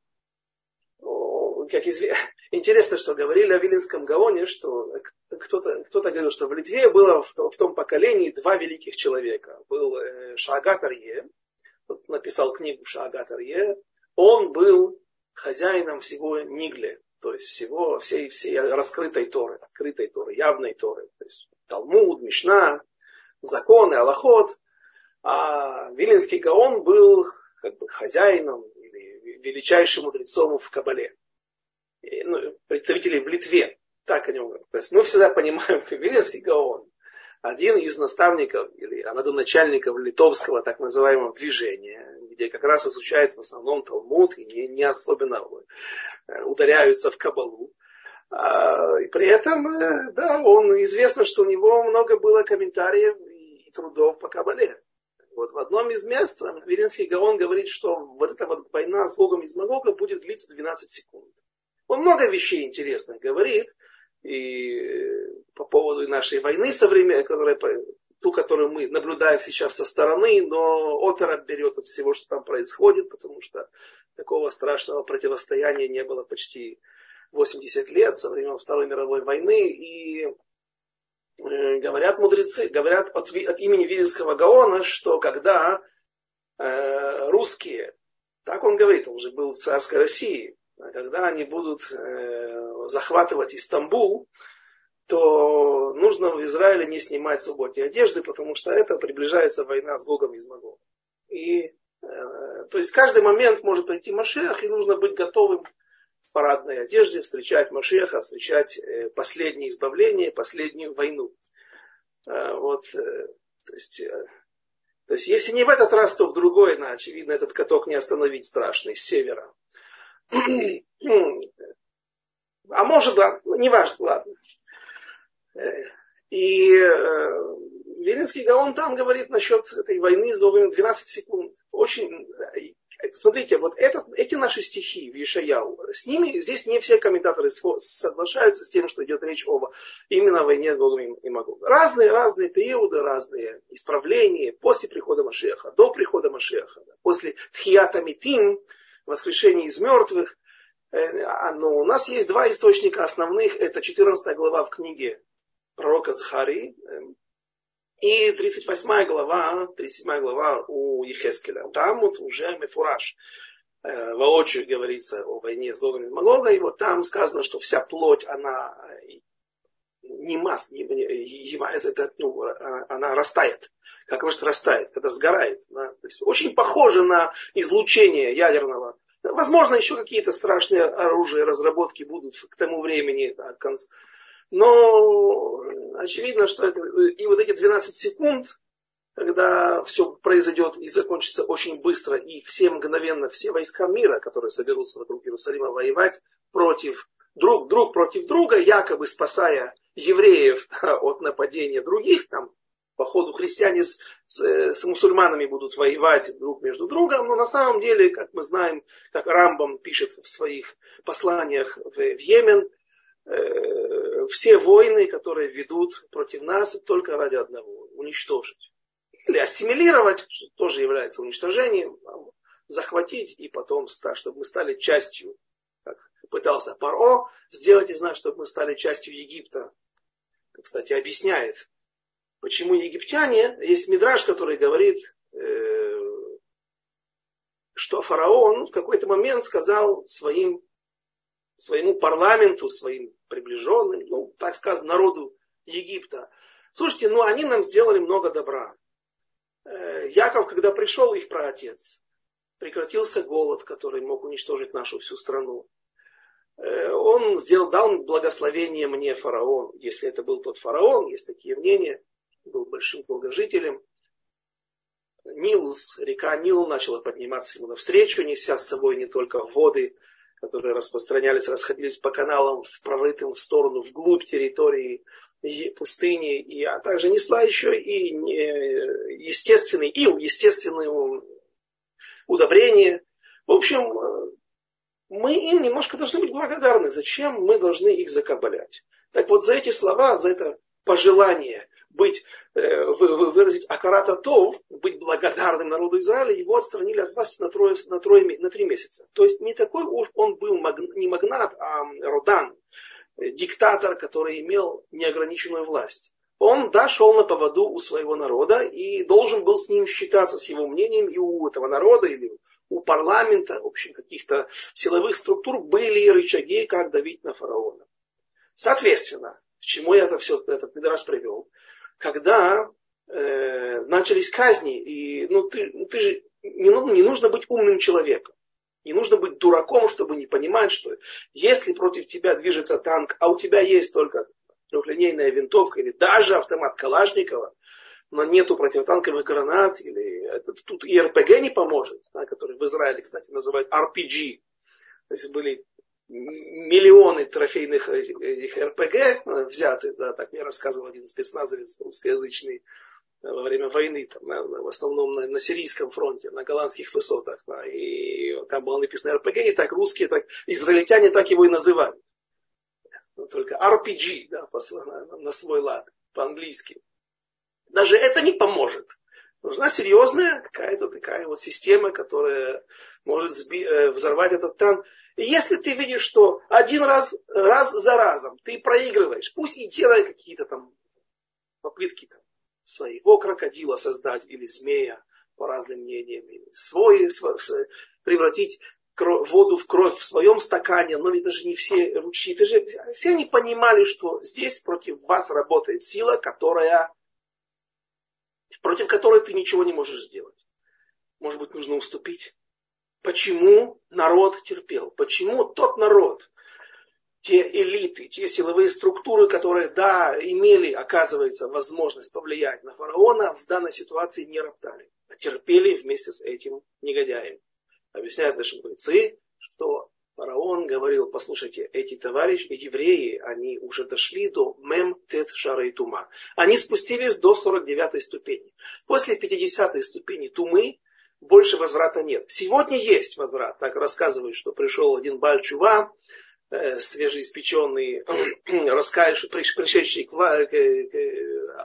как изв... интересно, что говорили о Вилинском Гаоне, что кто-то, кто говорил, что в Литве было в, в том поколении два великих человека. Был э, Шаагат Арье, написал книгу Шаагат Арье, он был хозяином всего Нигле, то есть всего, всей, всей раскрытой Торы, открытой Торы, явной Торы. То есть Талмуд, Мишна, законы, Аллахот. А Вилинский Гаон был как бы хозяином величайшим мудрецом в Кабале. Ну, представители в Литве, так о нем говорят. То есть мы всегда понимаем, Виленский Гаон, один из наставников или родоначальников литовского так называемого движения, где как раз изучают в основном Талмуд и не, не особенно э, ударяются в Кабалу. А, и при этом, э, да, он известно, что у него много было комментариев и трудов по Кабале. Вот в одном из мест Вилинский Гаон говорит, что вот эта вот война с Гогом из Магога будет длиться 12 секунд. Он много вещей интересных говорит, и по поводу нашей войны современной, которая, ту, которую мы наблюдаем сейчас со стороны, но оторопь берет от всего, что там происходит, потому что такого страшного противостояния не было почти 80 лет со времен Второй мировой войны, и Э, говорят мудрецы, говорят от, от имени Вилинского Гаона, что когда э, русские, так он говорит, он уже был в царской России, когда они будут э, захватывать Истамбул, то нужно в Израиле не снимать субботние одежды, потому что это приближается война с Гогом и с Магом. И, э, то есть каждый момент может прийти Машех, и нужно быть готовым парадной одежде встречать Машеха, встречать э, последнее избавление, последнюю войну. А, вот, то есть, то есть, если не в этот раз, то в другой, на, очевидно, этот каток не остановить страшный, с севера. А может, да, ну, не важно, ладно. И э, Виленский Гаон там говорит насчет этой войны с Богом 12 секунд. Очень, смотрите, вот этот, эти наши стихи в Ишаяу, с ними здесь не все комментаторы соглашаются с тем, что идет речь об именно войне с Богом и Магогом. Разные, разные периоды, разные исправления после прихода Машеха, до прихода Машеха, после Тхията Митим, воскрешения из мертвых. Э, а, но у нас есть два источника основных. Это 14 глава в книге пророка Захари, эм, и 38 глава, 37 глава у Ехескеля. Там вот уже Мефураж э, воочию говорится о войне с Гогом и Магога, и вот там сказано, что вся плоть, она э, не масс, не, не, это, ну, а, она растает. Как может растает, когда сгорает. Да? То есть очень похоже на излучение ядерного. Возможно, еще какие-то страшные оружия, разработки будут к тому времени, да, к концу, но очевидно, что это, и вот эти 12 секунд, когда все произойдет и закончится очень быстро, и все мгновенно, все войска мира, которые соберутся вокруг Иерусалима воевать против друг, друг против друга, якобы спасая евреев от нападения других, там, по ходу христиане с, с, с мусульманами будут воевать друг между другом, но на самом деле, как мы знаем, как Рамбам пишет в своих посланиях в, в Йемен, Э, все войны, которые ведут против нас, только ради одного – уничтожить. Или ассимилировать, что тоже является уничтожением, захватить и потом, чтобы мы стали частью, как пытался Паро сделать из нас, чтобы мы стали частью Египта. Кстати, объясняет, почему египтяне, есть мидраж, который говорит, э, что фараон в какой-то момент сказал своим своему парламенту, своим приближенным, ну, так сказать, народу Египта. Слушайте, ну они нам сделали много добра. Э, Яков, когда пришел их праотец, прекратился голод, который мог уничтожить нашу всю страну. Э, он сделал, дал благословение мне фараон, если это был тот фараон, есть такие мнения, был большим долгожителем. Нилус, река Нил начала подниматься ему навстречу, неся с собой не только воды, которые распространялись, расходились по каналам в прорытым в сторону, вглубь территории пустыни, и, а также несла еще и естественный ил, естественное удобрение. В общем, мы им немножко должны быть благодарны. Зачем мы должны их закабалять? Так вот, за эти слова, за это пожелание быть, э, выразить акарата тов, быть благодарным народу Израиля, его отстранили от власти на, трое, на, трое, на три месяца. То есть не такой уж он был не магнат, а родан, э, диктатор, который имел неограниченную власть. Он, да, на поводу у своего народа и должен был с ним считаться, с его мнением, и у этого народа, или у парламента, в общем, каких-то силовых структур были рычаги, как давить на фараона. Соответственно, к чему я это все, этот Мидраш привел? когда э, начались казни, и ну, ты, ну, ты же не, ну, не нужно быть умным человеком. Не нужно быть дураком, чтобы не понимать, что если против тебя движется танк, а у тебя есть только трехлинейная винтовка или даже автомат Калашникова, но нету противотанковых гранат, или это, тут и РПГ не поможет, да, который в Израиле, кстати, называют RPG. То есть были миллионы трофейных этих РПГ э, взяты, да, так мне рассказывал один спецназовец русскоязычный э, во время войны, там, в основном на, на сирийском фронте, на голландских высотах. Да, и там было написано РПГ, и так русские, так израильтяне так его и называют. Но только RPG, да, на, на свой лад, по-английски. Даже это не поможет. Нужна серьезная какая-то такая вот система, которая может э, взорвать этот танк. И если ты видишь, что один раз, раз за разом ты проигрываешь, пусть и делай какие-то там попытки там, своего крокодила создать или змея, по разным мнениям, свой, свой превратить кровь, воду в кровь в своем стакане, но ведь даже не все ручьи. Ты же, все они понимали, что здесь против вас работает сила, которая, против которой ты ничего не можешь сделать. Может быть, нужно уступить? Почему народ терпел? Почему тот народ, те элиты, те силовые структуры, которые, да, имели, оказывается, возможность повлиять на фараона, в данной ситуации не роптали, а терпели вместе с этим негодяем. Объясняют наши мудрецы, что фараон говорил, послушайте, эти товарищи, эти евреи, они уже дошли до мем тет шара и тума. Они спустились до 49 ступени. После 50 ступени тумы больше возврата нет. Сегодня есть возврат. Так рассказывают, что пришел один Бальчува, свежеиспеченный, раскаявший, пришедший к, к, к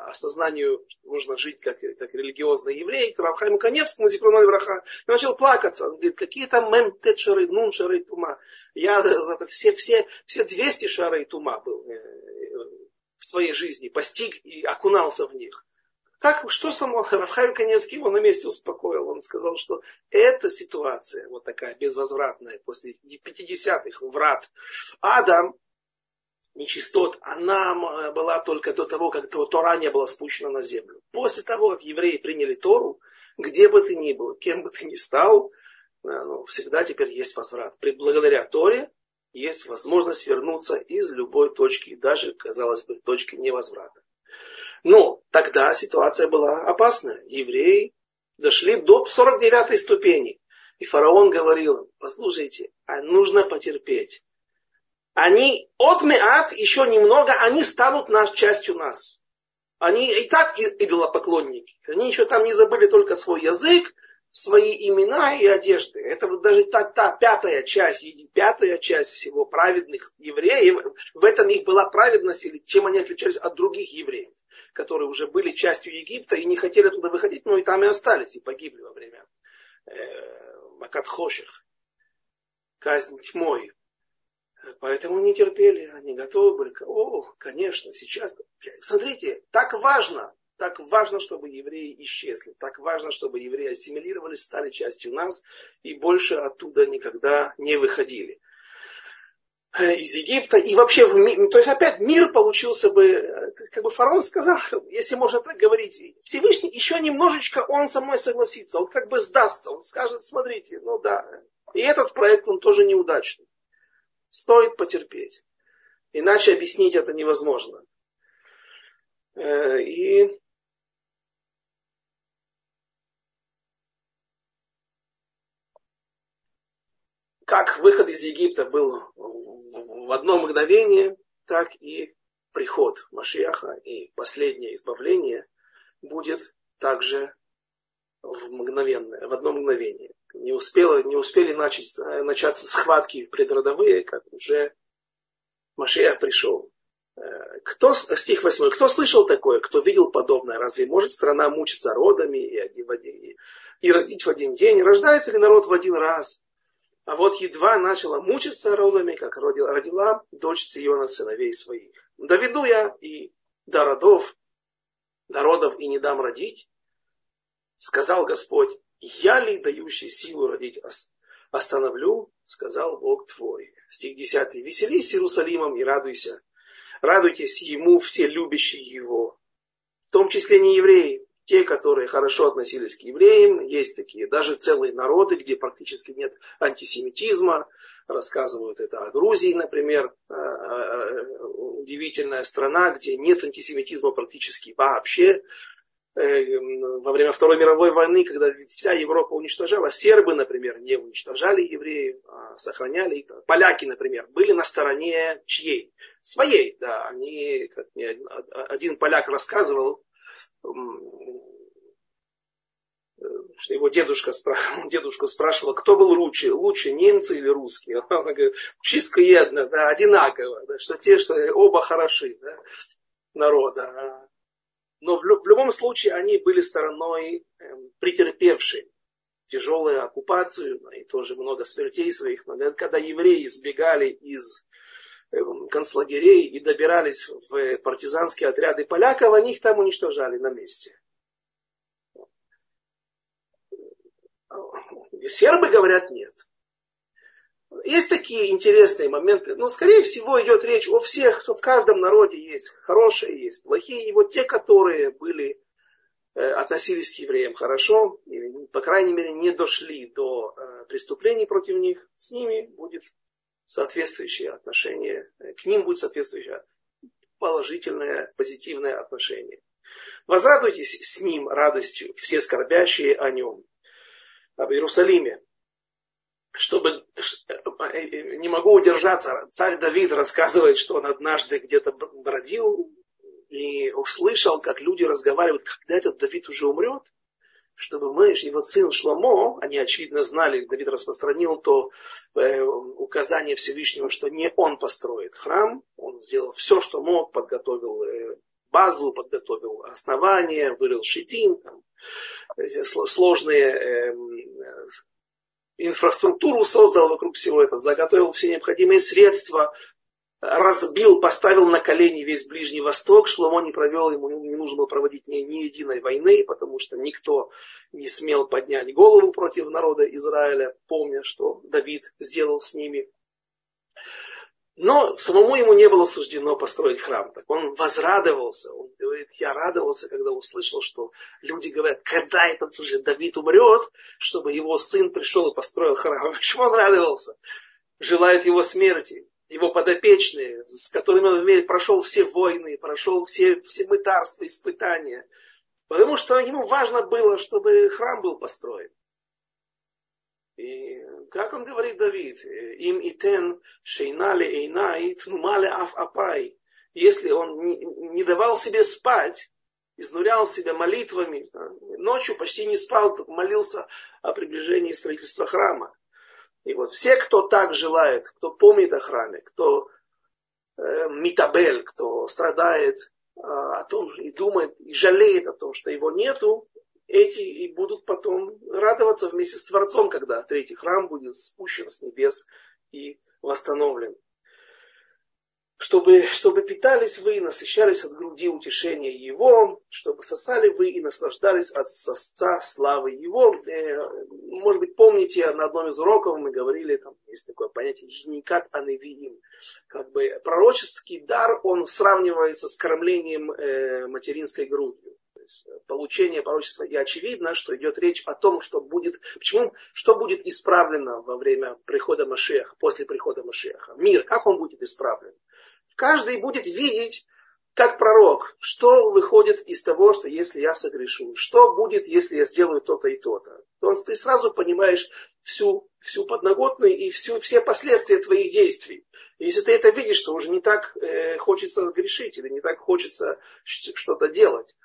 осознанию, что нужно жить как, как религиозный еврей, к Равхайму Коневскому, Зикруной Враха, и начал плакаться. Он говорит, какие там мем тетшары, нун шары тума. Я все, все, все 200 шары тума был э, в своей жизни, постиг и окунался в них. Как, что сам Рафхайм Каневский его на месте успокоил? Он сказал, что эта ситуация, вот такая безвозвратная, после 50-х врат Адам, нечистот, она была только до того, как Тора не была спущена на землю. После того, как евреи приняли Тору, где бы ты ни был, кем бы ты ни стал, ну, всегда теперь есть возврат. Благодаря Торе есть возможность вернуться из любой точки, даже, казалось бы, точки невозврата. Но тогда ситуация была опасная. Евреи дошли до 49 ступени. И фараон говорил им, послушайте, а нужно потерпеть. Они от меат еще немного, они станут нас, частью нас. Они и так идолопоклонники. Они еще там не забыли только свой язык, свои имена и одежды. Это вот даже та, та пятая часть, пятая часть всего праведных евреев. В этом их была праведность, или чем они отличались от других евреев которые уже были частью Египта и не хотели туда выходить, но и там и остались, и погибли во время э, Макатхоших, казнь тьмой. Поэтому не терпели, они готовы были. О, конечно, сейчас. Смотрите, так важно, так важно, чтобы евреи исчезли. Так важно, чтобы евреи ассимилировались, стали частью нас и больше оттуда никогда не выходили. Э, из Египта и вообще в мир, то есть опять мир получился бы, э, как бы фараон сказал, если можно так говорить, Всевышний еще немножечко он со мной согласится, он как бы сдастся, он скажет, смотрите, ну да, и этот проект он тоже неудачный, стоит потерпеть, иначе объяснить это невозможно. Э, и как выход из Египта был в одно мгновение, так и приход Машиаха и последнее избавление будет также в, мгновенное, в одно мгновение. Не, успело, не успели начать, начаться схватки предродовые, как уже Машиах пришел. Э, кто, стих 8. Кто слышал такое? Кто видел подобное? Разве может страна мучиться родами и, и, и родить в один день? Рождается ли народ в один раз? А вот едва начала мучиться родами, как родила, дочь Циона сыновей своих. Доведу я и до родов, до родов и не дам родить, сказал Господь, я ли дающий силу родить остановлю, сказал Бог твой. Стих 10. Веселись Иерусалимом и радуйся. Радуйтесь ему все любящие его, в том числе не евреи, те, которые хорошо относились к евреям, есть такие даже целые народы, где практически нет антисемитизма, рассказывают это о Грузии, например, э, э, удивительная страна, где нет антисемитизма практически вообще. Э, во время Второй мировой войны, когда вся Европа уничтожала, сербы, например, не уничтожали евреев, а сохраняли их. Поляки, например, были на стороне чьей? Своей, да. Они, как мне один поляк рассказывал, что его дедушка, дедушка спрашивал, кто был лучше, лучше немцы или русские. Он говорит, чисто едно, да, одинаково, да, что те, что оба хороши да, народа. Но в, в любом случае они были стороной э, претерпевшей тяжелую оккупацию и тоже много смертей своих. Но когда евреи избегали из концлагерей и добирались в партизанские отряды поляков, они их там уничтожали на месте. Сербы говорят нет. Есть такие интересные моменты, но скорее всего идет речь о всех, что в каждом народе есть хорошие, есть плохие, и вот те, которые были, э, относились к евреям хорошо, или, по крайней мере, не дошли до э, преступлений против них, с ними будет соответствующее отношение, к ним будет соответствующее положительное, позитивное отношение. Возрадуйтесь с ним радостью, все скорбящие о нем. Об Иерусалиме. Чтобы, э, не могу удержаться. Царь Давид рассказывает, что он однажды где-то бродил и услышал, как люди разговаривают, когда этот Давид уже умрет, чтобы мы, его сын Шломо, они очевидно знали, Давид распространил то э, указание Всевышнего, что не он построит храм, он сделал все, что мог, подготовил э, базу, подготовил основание, вырыл шитим, там, сложные э, инфраструктуру создал вокруг всего этого, заготовил все необходимые средства, разбил, поставил на колени весь Ближний Восток. Шломо не провел, ему не нужно было проводить ни, ни единой войны, потому что никто не смел поднять голову против народа Израиля, помня, что Давид сделал с ними. Но самому ему не было суждено построить храм. Так он возрадовался. Он говорит, я радовался, когда услышал, что люди говорят, когда этот уже Давид умрет, чтобы его сын пришел и построил храм. Почему он радовался? Желает его смерти его подопечные, с которыми он прошел все войны, прошел все, все мытарства, испытания. Потому что ему важно было, чтобы храм был построен. И как он говорит Давид, им итен шейнали эйнай тнумали аф апай. Если он не, давал себе спать, изнурял себя молитвами, ночью почти не спал, молился о приближении строительства храма. И вот все, кто так желает, кто помнит о храме, кто э, митабель, кто страдает э, о том и думает, и жалеет о том, что его нету, эти и будут потом радоваться вместе с Творцом, когда третий храм будет спущен с небес и восстановлен чтобы, чтобы питались вы и насыщались от груди утешения Его, чтобы сосали вы и наслаждались от сосца славы Его. Э, может быть, помните, на одном из уроков мы говорили, там есть такое понятие «жникат аневиим». Как бы пророческий дар, он сравнивается с кормлением э, материнской грудью. Есть получение пророчества. И очевидно, что идет речь о том, что будет, почему, что будет исправлено во время прихода Машеха, после прихода Машеха. Мир, как он будет исправлен? Каждый будет видеть, как пророк, что выходит из того, что если я согрешу, что будет, если я сделаю то-то и то-то. То ты сразу понимаешь всю, всю подноготную и всю, все последствия твоих действий. Если ты это видишь, то уже не так э, хочется грешить или не так хочется что-то делать.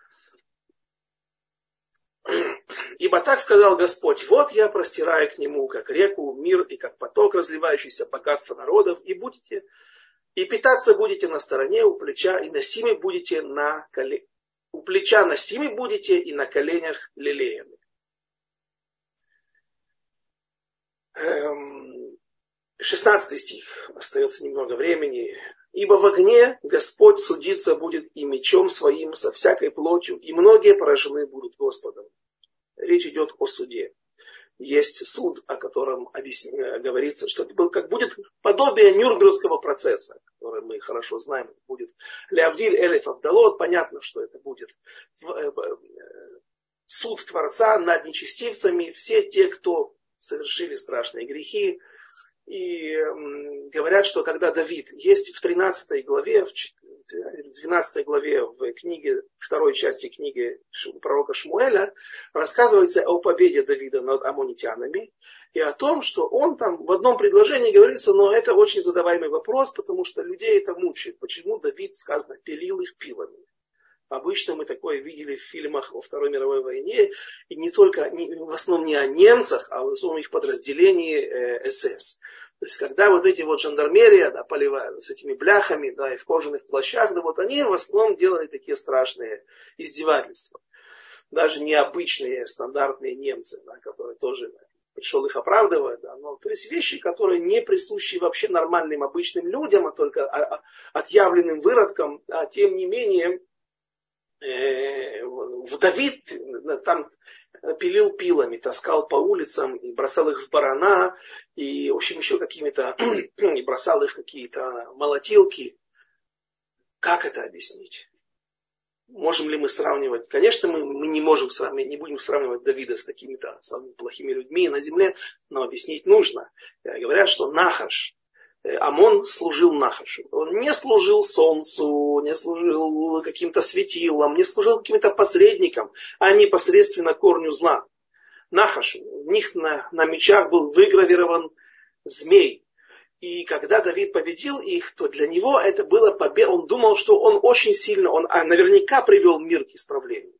Ибо так сказал Господь, вот я простираю к нему, как реку, мир и как поток, разливающийся богатство народов, и будете и питаться будете на стороне у плеча, и носимы будете на коле... у плеча носимы будете, и на коленях лелеяны. Эм, 16 стих, остается немного времени. Ибо в огне Господь судиться будет и мечом своим со всякой плотью, и многие поражены будут Господом. Речь идет о суде есть суд, о котором объясня, говорится, что это был, как будет подобие Нюрнбергского процесса, который мы хорошо знаем, будет Леавдиль Элиф Авдалот, понятно, что это будет э, э, суд Творца над нечестивцами, все те, кто совершили страшные грехи, и говорят, что когда Давид есть в 13 главе, в 12 главе в книге, второй части книги пророка Шмуэля рассказывается о победе Давида над амунитянами и о том, что он там в одном предложении говорится, но это очень задаваемый вопрос, потому что людей это мучает. Почему Давид, сказано, пилил их пилами? Обычно мы такое видели в фильмах во Второй мировой войне, и не только, в основном не о немцах, а в основном их подразделении э, СС. То есть, когда вот эти вот жандармерия, да, поливают с этими бляхами, да, и в кожаных плащах, да, вот они в основном делали такие страшные издевательства. Даже необычные, стандартные немцы, да, которые тоже да, пришел их оправдывать, да, но, то есть вещи, которые не присущи вообще нормальным обычным людям, а только отъявленным выродкам, а тем не менее, э, в Давид, там пилил пилами, таскал по улицам бросал их в барана, и, в общем, еще какими-то, и бросал их в какие-то молотилки. Как это объяснить? Можем ли мы сравнивать? Конечно, мы, мы не можем сравнивать, не будем сравнивать Давида с какими-то самыми плохими людьми на земле, но объяснить нужно. Говорят, что Нахаш, Амон служил Нахашу. Он не служил солнцу, не служил каким-то светилам, не служил каким-то посредникам, а непосредственно корню зла. Нахашу. У них на, на мечах был выгравирован змей. И когда Давид победил их, то для него это было победа. Он думал, что он очень сильно, он а, наверняка привел мир к исправлению.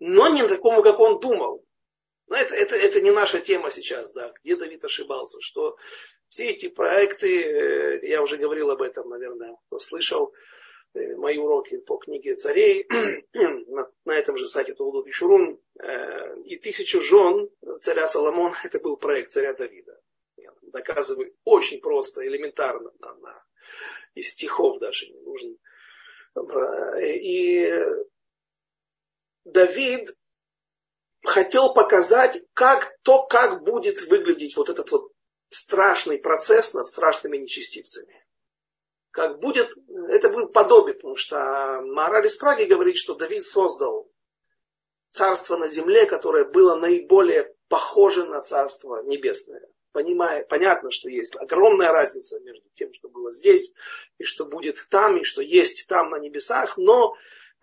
Но не такому, как он думал. Но это, это, это не наша тема сейчас, да, где Давид ошибался, что все эти проекты, э, я уже говорил об этом, наверное, кто слышал, э, мои уроки по книге царей на, на этом же сайте Тулдут Шурун э, и тысячу жен царя Соломона, это был проект царя Давида. Я доказываю очень просто, элементарно, на, на, из стихов даже не нужно. И Давид хотел показать, как то, как будет выглядеть вот этот вот страшный процесс над страшными нечестивцами. Как будет, это будет подобие, потому что Мораль из говорит, что Давид создал царство на земле, которое было наиболее похоже на царство небесное. Понимая, понятно, что есть огромная разница между тем, что было здесь, и что будет там, и что есть там на небесах, но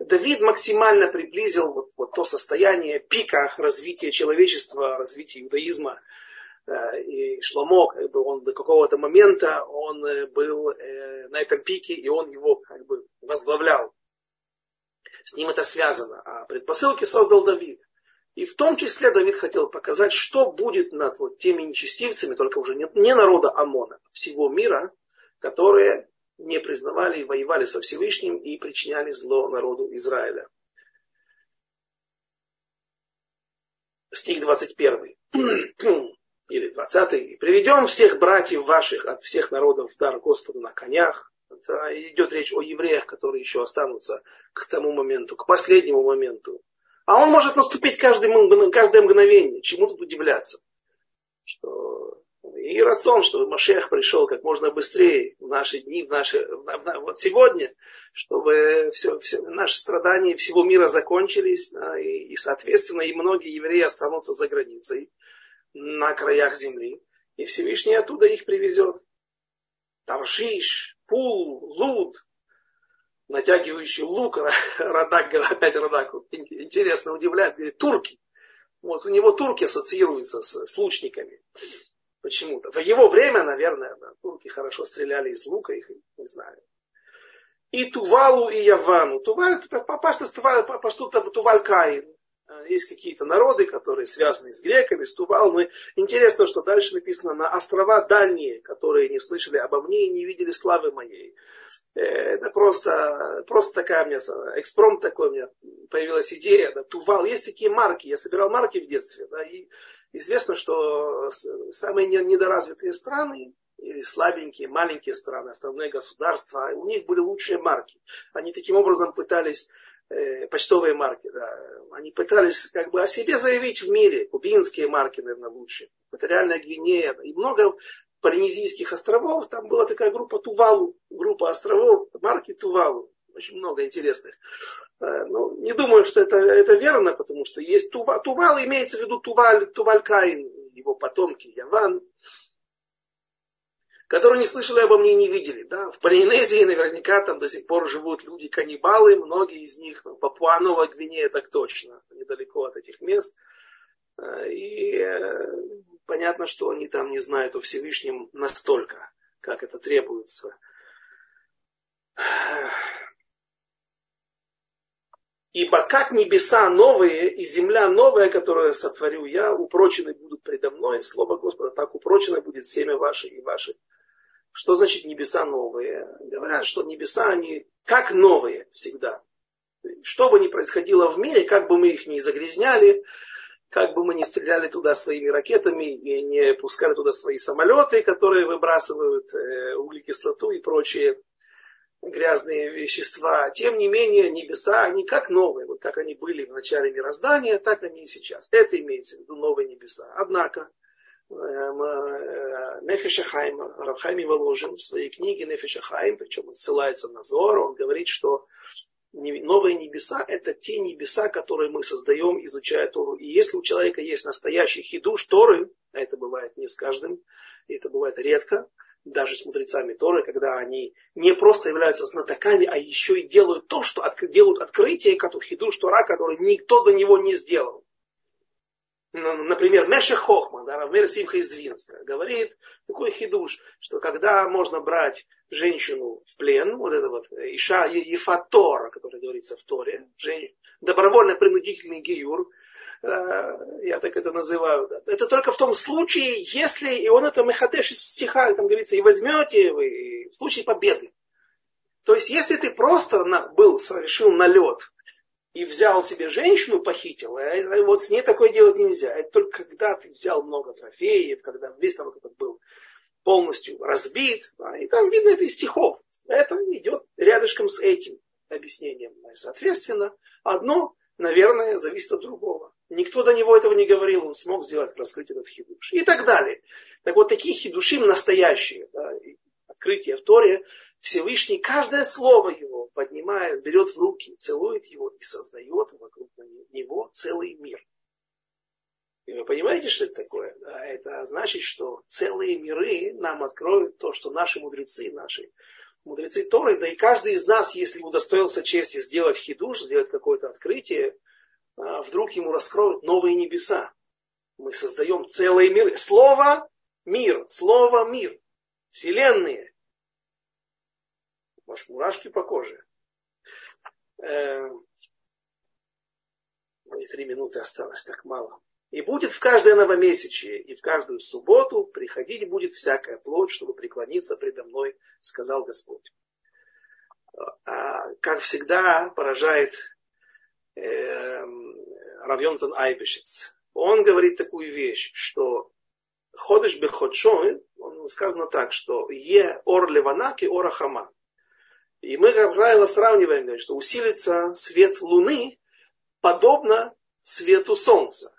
Давид максимально приблизил вот, вот то состояние пика развития человечества, развития иудаизма. Э, и Шломо, как бы он до какого-то момента он э, был э, на этом пике, и он его как бы возглавлял. С ним это связано. А предпосылки создал Давид. И в том числе Давид хотел показать, что будет над вот теми нечестивцами, только уже не, не народа Амона, а всего мира, которые не признавали и воевали со Всевышним и причиняли зло народу Израиля. Стих 21 или 20. «Приведем всех братьев ваших от всех народов в дар Господу на конях». Это идет речь о евреях, которые еще останутся к тому моменту, к последнему моменту. А он может наступить каждое, мгновение. Чему тут удивляться? Что и рацион, чтобы Машех пришел как можно быстрее в наши дни, в наши, в, в, вот сегодня, чтобы все, все, наши страдания всего мира закончились, да, и, и, соответственно, и многие евреи останутся за границей, на краях земли, и Всевышний оттуда их привезет. Таршиш, Пул, Луд, натягивающий лук, Радак, опять Радак, интересно удивляет, говорит, турки. Вот у него турки ассоциируются с, с лучниками. Почему-то. В его время, наверное, да, турки хорошо стреляли из лука, их не знаю. И Тувалу, и Явану. Туваль, пашту Туваль Каин. Э, есть какие-то народы, которые связаны с греками, с Тувал. Но интересно, что дальше написано на острова дальние, которые не слышали обо мне и не видели славы моей. Э, это просто, просто такая у меня, экспромт такой у меня появилась идея. Да, Тувал, есть такие марки, я собирал марки в детстве, да, и Известно, что самые недоразвитые страны, или слабенькие, маленькие страны, островные государства, у них были лучшие марки. Они таким образом пытались, э, почтовые марки, да, они пытались как бы о себе заявить в мире. Кубинские марки, наверное, лучше. Экваториальная Гвинея. И много полинезийских островов, там была такая группа Тувалу, группа островов, марки Тувалу очень много интересных. Э, ну, не думаю, что это, это верно, потому что есть Тува, Тувал, имеется в виду Туваль, Тувалькаин, его потомки, Яван, которые не слышали обо мне и не видели. Да? В Полинезии наверняка там до сих пор живут люди-каннибалы, многие из них, ну, Папуанова Гвинея так точно, недалеко от этих мест. Э, и э, понятно, что они там не знают о Всевышнем настолько, как это требуется. Ибо как небеса новые и земля новая, которую сотворю я, упрочены будут предо мной, слово Господа, так упрочено будет семя ваше и ваше. Что значит небеса новые? Говорят, что небеса, они как новые всегда. Что бы ни происходило в мире, как бы мы их не загрязняли, как бы мы не стреляли туда своими ракетами и не пускали туда свои самолеты, которые выбрасывают э, углекислоту и прочие грязные вещества. Тем не менее, небеса, они как новые. Вот как они были в начале мироздания, так они и сейчас. Это имеется в виду новые небеса. Однако, эм, э, Нефиша Хайма, Равхайми Воложин в своей книге Нефиша Хайм, причем он ссылается на Зор, он говорит, что новые небеса – это те небеса, которые мы создаем, изучая Тору. И если у человека есть настоящий хидуш Торы, а это бывает не с каждым, и это бывает редко, даже с мудрецами Торы, когда они не просто являются знатоками, а еще и делают то, что от, делают открытие, хидуш Тора, который никто до него не сделал. например, Меша Хохман, да, Равмер Симха из Двинска, говорит такой хидуш, что когда можно брать женщину в плен, вот это вот Иша Ефатора, который говорится в Торе, добровольно принудительный гиюр, э, я так это называю, это только в том случае, если, и он это Мехадеш из стиха, там говорится, и возьмете вы в случае победы. То есть, если ты просто на, был, совершил налет и взял себе женщину, похитил, э, вот с ней такое делать нельзя. Это только когда ты взял много трофеев, когда весь там этот был полностью разбит, да, и там видно это из стихов. Это идет рядышком с этим объяснением. Соответственно, одно, наверное, зависит от другого. Никто до него этого не говорил, он смог сделать, раскрыть этот хидуш. И так далее. Так вот, такие хидуши настоящие, да, открытия в Торе, Всевышний каждое слово его поднимает, берет в руки, целует его и создает вокруг него целый мир. И вы понимаете, что это такое? Это значит, что целые миры нам откроют то, что наши мудрецы, наши мудрецы Торы, да и каждый из нас, если удостоился чести сделать хидуш, сделать какое-то открытие, вдруг ему раскроют новые небеса. Мы создаем целые миры. Слово мир, слово мир, вселенные, может, мурашки по коже. Э, и три минуты осталось, так мало. И будет в каждое новомесячие и в каждую субботу приходить будет всякая плоть, чтобы преклониться предо мной, сказал Господь. А, как всегда поражает э, Равьонтон Айбешец. Он говорит такую вещь, что ходишь беходшой, сказано так, что е ор леванаки ора хама. И мы, как правило, сравниваем, что усилится свет Луны подобно свету Солнца.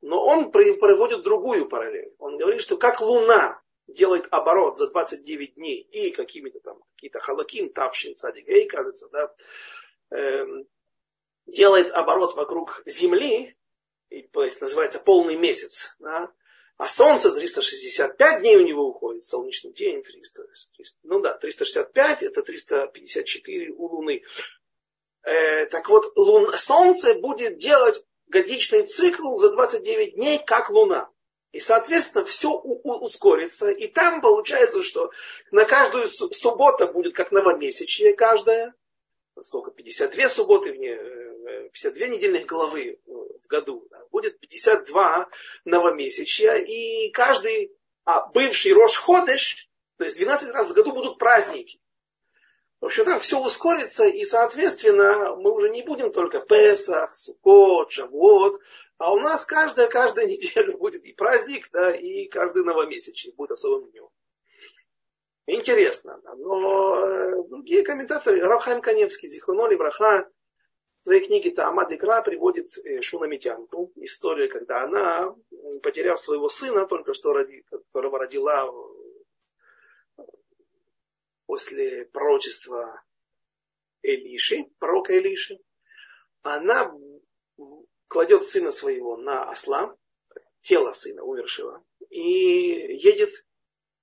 Но он проводит другую параллель. Он говорит, что как Луна делает оборот за 29 дней и какими-то там, какие-то халаким, тавшин, садигей, кажется, да, э, делает оборот вокруг Земли, то есть называется полный месяц, да, а Солнце 365 дней у него уходит, солнечный день 300, 300 ну да, 365 это 354 у Луны. Э, так вот, лун, Солнце будет делать годичный цикл за 29 дней, как Луна. И, соответственно, все у, у, ускорится. И там получается, что на каждую субботу будет как новомесячье каждая. Сколько? 52 субботы, 52 э, недельных головы в году будет 52 новомесячья, и каждый а, бывший Рош Ходыш, то есть 12 раз в году будут праздники. В общем, там все ускорится, и, соответственно, мы уже не будем только Песах, Сукот, Шавуот, а у нас каждая, каждая неделя будет и праздник, да, и каждый новомесячный будет особым днем. Интересно. Но э, другие комментаторы, Равхайм Каневский, Зихуноли Браха, в своей книге Таамад Икра приводит э, Шунамитянку, историю, когда она, потеряв своего сына, только что роди, которого родила э, после пророчества Элиши, пророка Элиши, она кладет сына своего на осла, тело сына умершего, и едет,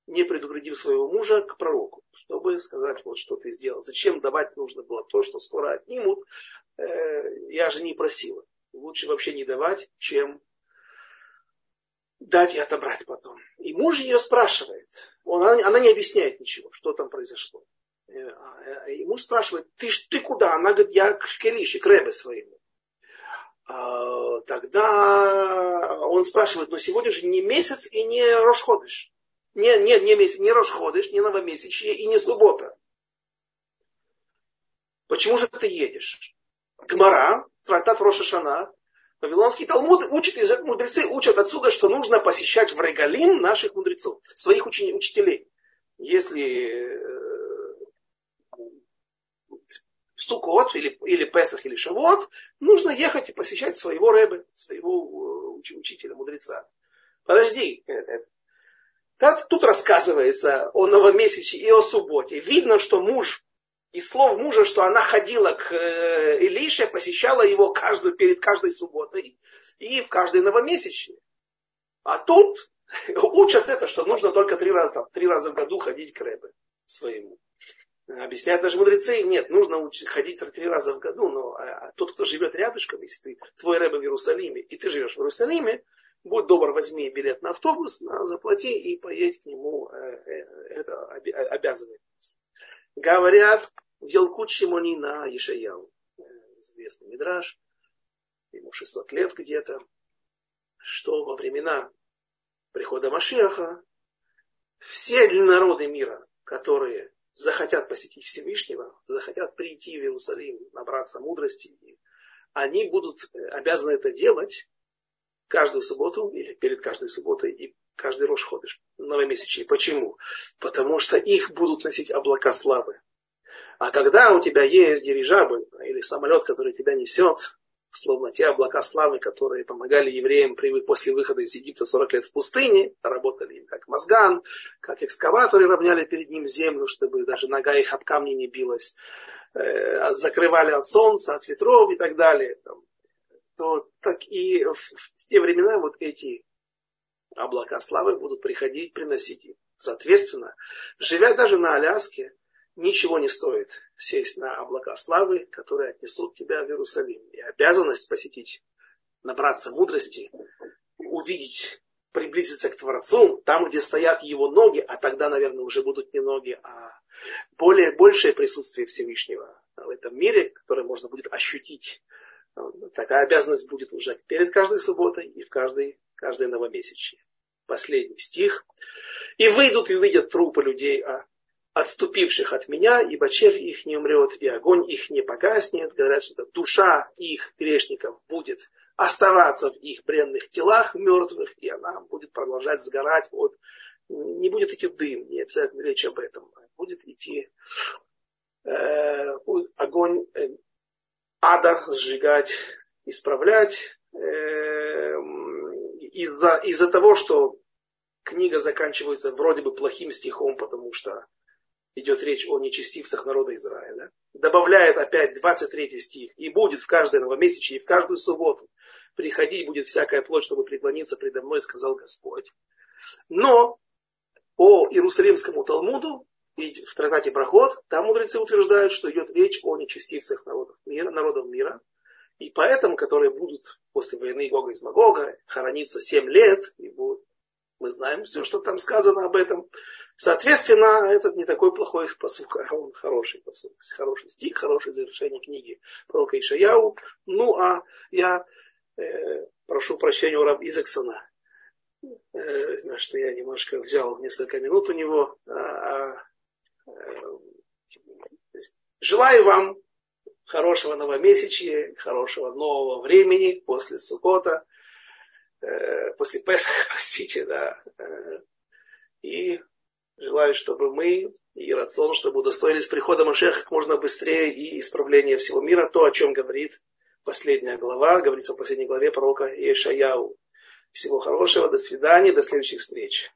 не предупредив своего мужа, к пророку, чтобы сказать, вот что ты сделал. Зачем давать нужно было то, что скоро отнимут, я же не просила. Лучше вообще не давать, чем дать и отобрать потом. И муж ее спрашивает. Он, она, она не объясняет ничего, что там произошло. Э, а, э, и муж спрашивает, ты, ты куда? Она говорит, я к Келише, к Ребе своему. А, тогда он спрашивает, но сегодня же не месяц и не Рошходыш. Не, не, не месяц, не Рошходыш, не новомесячье и не суббота. Почему же ты едешь? Гмара, трактат Роша Шана, Вавилонский Талмуд учит, мудрецы учат отсюда, что нужно посещать в регалим наших мудрецов, своих учени, учителей. Если э, Сукот или, или Песах или Шавот, нужно ехать и посещать своего рэбе, своего э, учителя, мудреца. Подожди, э, тут рассказывается о новомесяче и о субботе. Видно, что муж из слов мужа, что она ходила к э, Илише, посещала его каждую, перед каждой субботой и в каждый новомесячный. А тут учат это, что нужно только три раза, там, три раза в году ходить к Рэбе своему. Объясняют даже мудрецы, нет, нужно ходить три раза в году, но а, а тот, кто живет рядышком, если ты, твой Рэбе в Иерусалиме, и ты живешь в Иерусалиме, будь добр, возьми билет на автобус, заплати и поедь к нему, э, э, это обязанный. Говорят, в Елкут Шимони на Ешаяу, известный мидраж, ему 600 лет где-то, что во времена прихода Машеха все народы мира, которые захотят посетить Всевышнего, захотят прийти в Иерусалим, набраться мудрости, они будут обязаны это делать каждую субботу или перед каждой субботой и каждый рожь ходишь новомесячный. Почему? Потому что их будут носить облака славы. А когда у тебя есть дирижабль или самолет, который тебя несет, словно те облака славы, которые помогали евреям после выхода из Египта 40 лет в пустыне, работали им как мозган, как экскаваторы равняли перед ним землю, чтобы даже нога их об камни не билась, э, закрывали от солнца, от ветров и так далее. То так и в, в те времена вот эти облака славы будут приходить, приносить им. Соответственно, живя даже на Аляске, ничего не стоит сесть на облака славы, которые отнесут тебя в Иерусалим. И обязанность посетить, набраться мудрости, увидеть, приблизиться к Творцу, там, где стоят его ноги, а тогда, наверное, уже будут не ноги, а более, большее присутствие Всевышнего в этом мире, которое можно будет ощутить. Такая обязанность будет уже перед каждой субботой и в каждой, каждой новомесячье. Последний стих. И выйдут и увидят трупы людей, а отступивших от меня, ибо червь их не умрет, и огонь их не погаснет. Говорят, что душа их грешников будет оставаться в их бренных телах мертвых, и она будет продолжать сгорать от... Не будет идти дым, не обязательно речь об этом. Будет идти э, огонь э, ада сжигать, исправлять. Э, из-за, из-за того, что книга заканчивается вроде бы плохим стихом, потому что идет речь о нечестивцах народа Израиля, добавляет опять 23 стих, и будет в каждое новомесячье, и в каждую субботу приходить будет всякая плоть, чтобы преклониться предо мной, сказал Господь. Но по Иерусалимскому Талмуду и в трактате Проход, там мудрецы утверждают, что идет речь о нечестивцах народов мира, народов мира, и поэтому, которые будут после войны Гога из Магога хорониться 7 лет, и будут, мы знаем все, что там сказано об этом, Соответственно, этот не такой плохой посук, а он хороший посук, хороший стих, хорошее завершение книги пророка Ишаяу. Ну, а я э, прошу прощения у Раб Изексона, э, что я немножко взял несколько минут у него. А, э, желаю вам хорошего новомесячья, хорошего нового времени после Сукота, э, после Песаха, простите, да. Э, и Желаю, чтобы мы и рацион, чтобы удостоились прихода Машеха как можно быстрее и исправления всего мира. То, о чем говорит последняя глава, говорится в последней главе пророка Ешаяу. Всего хорошего, до свидания, до следующих встреч.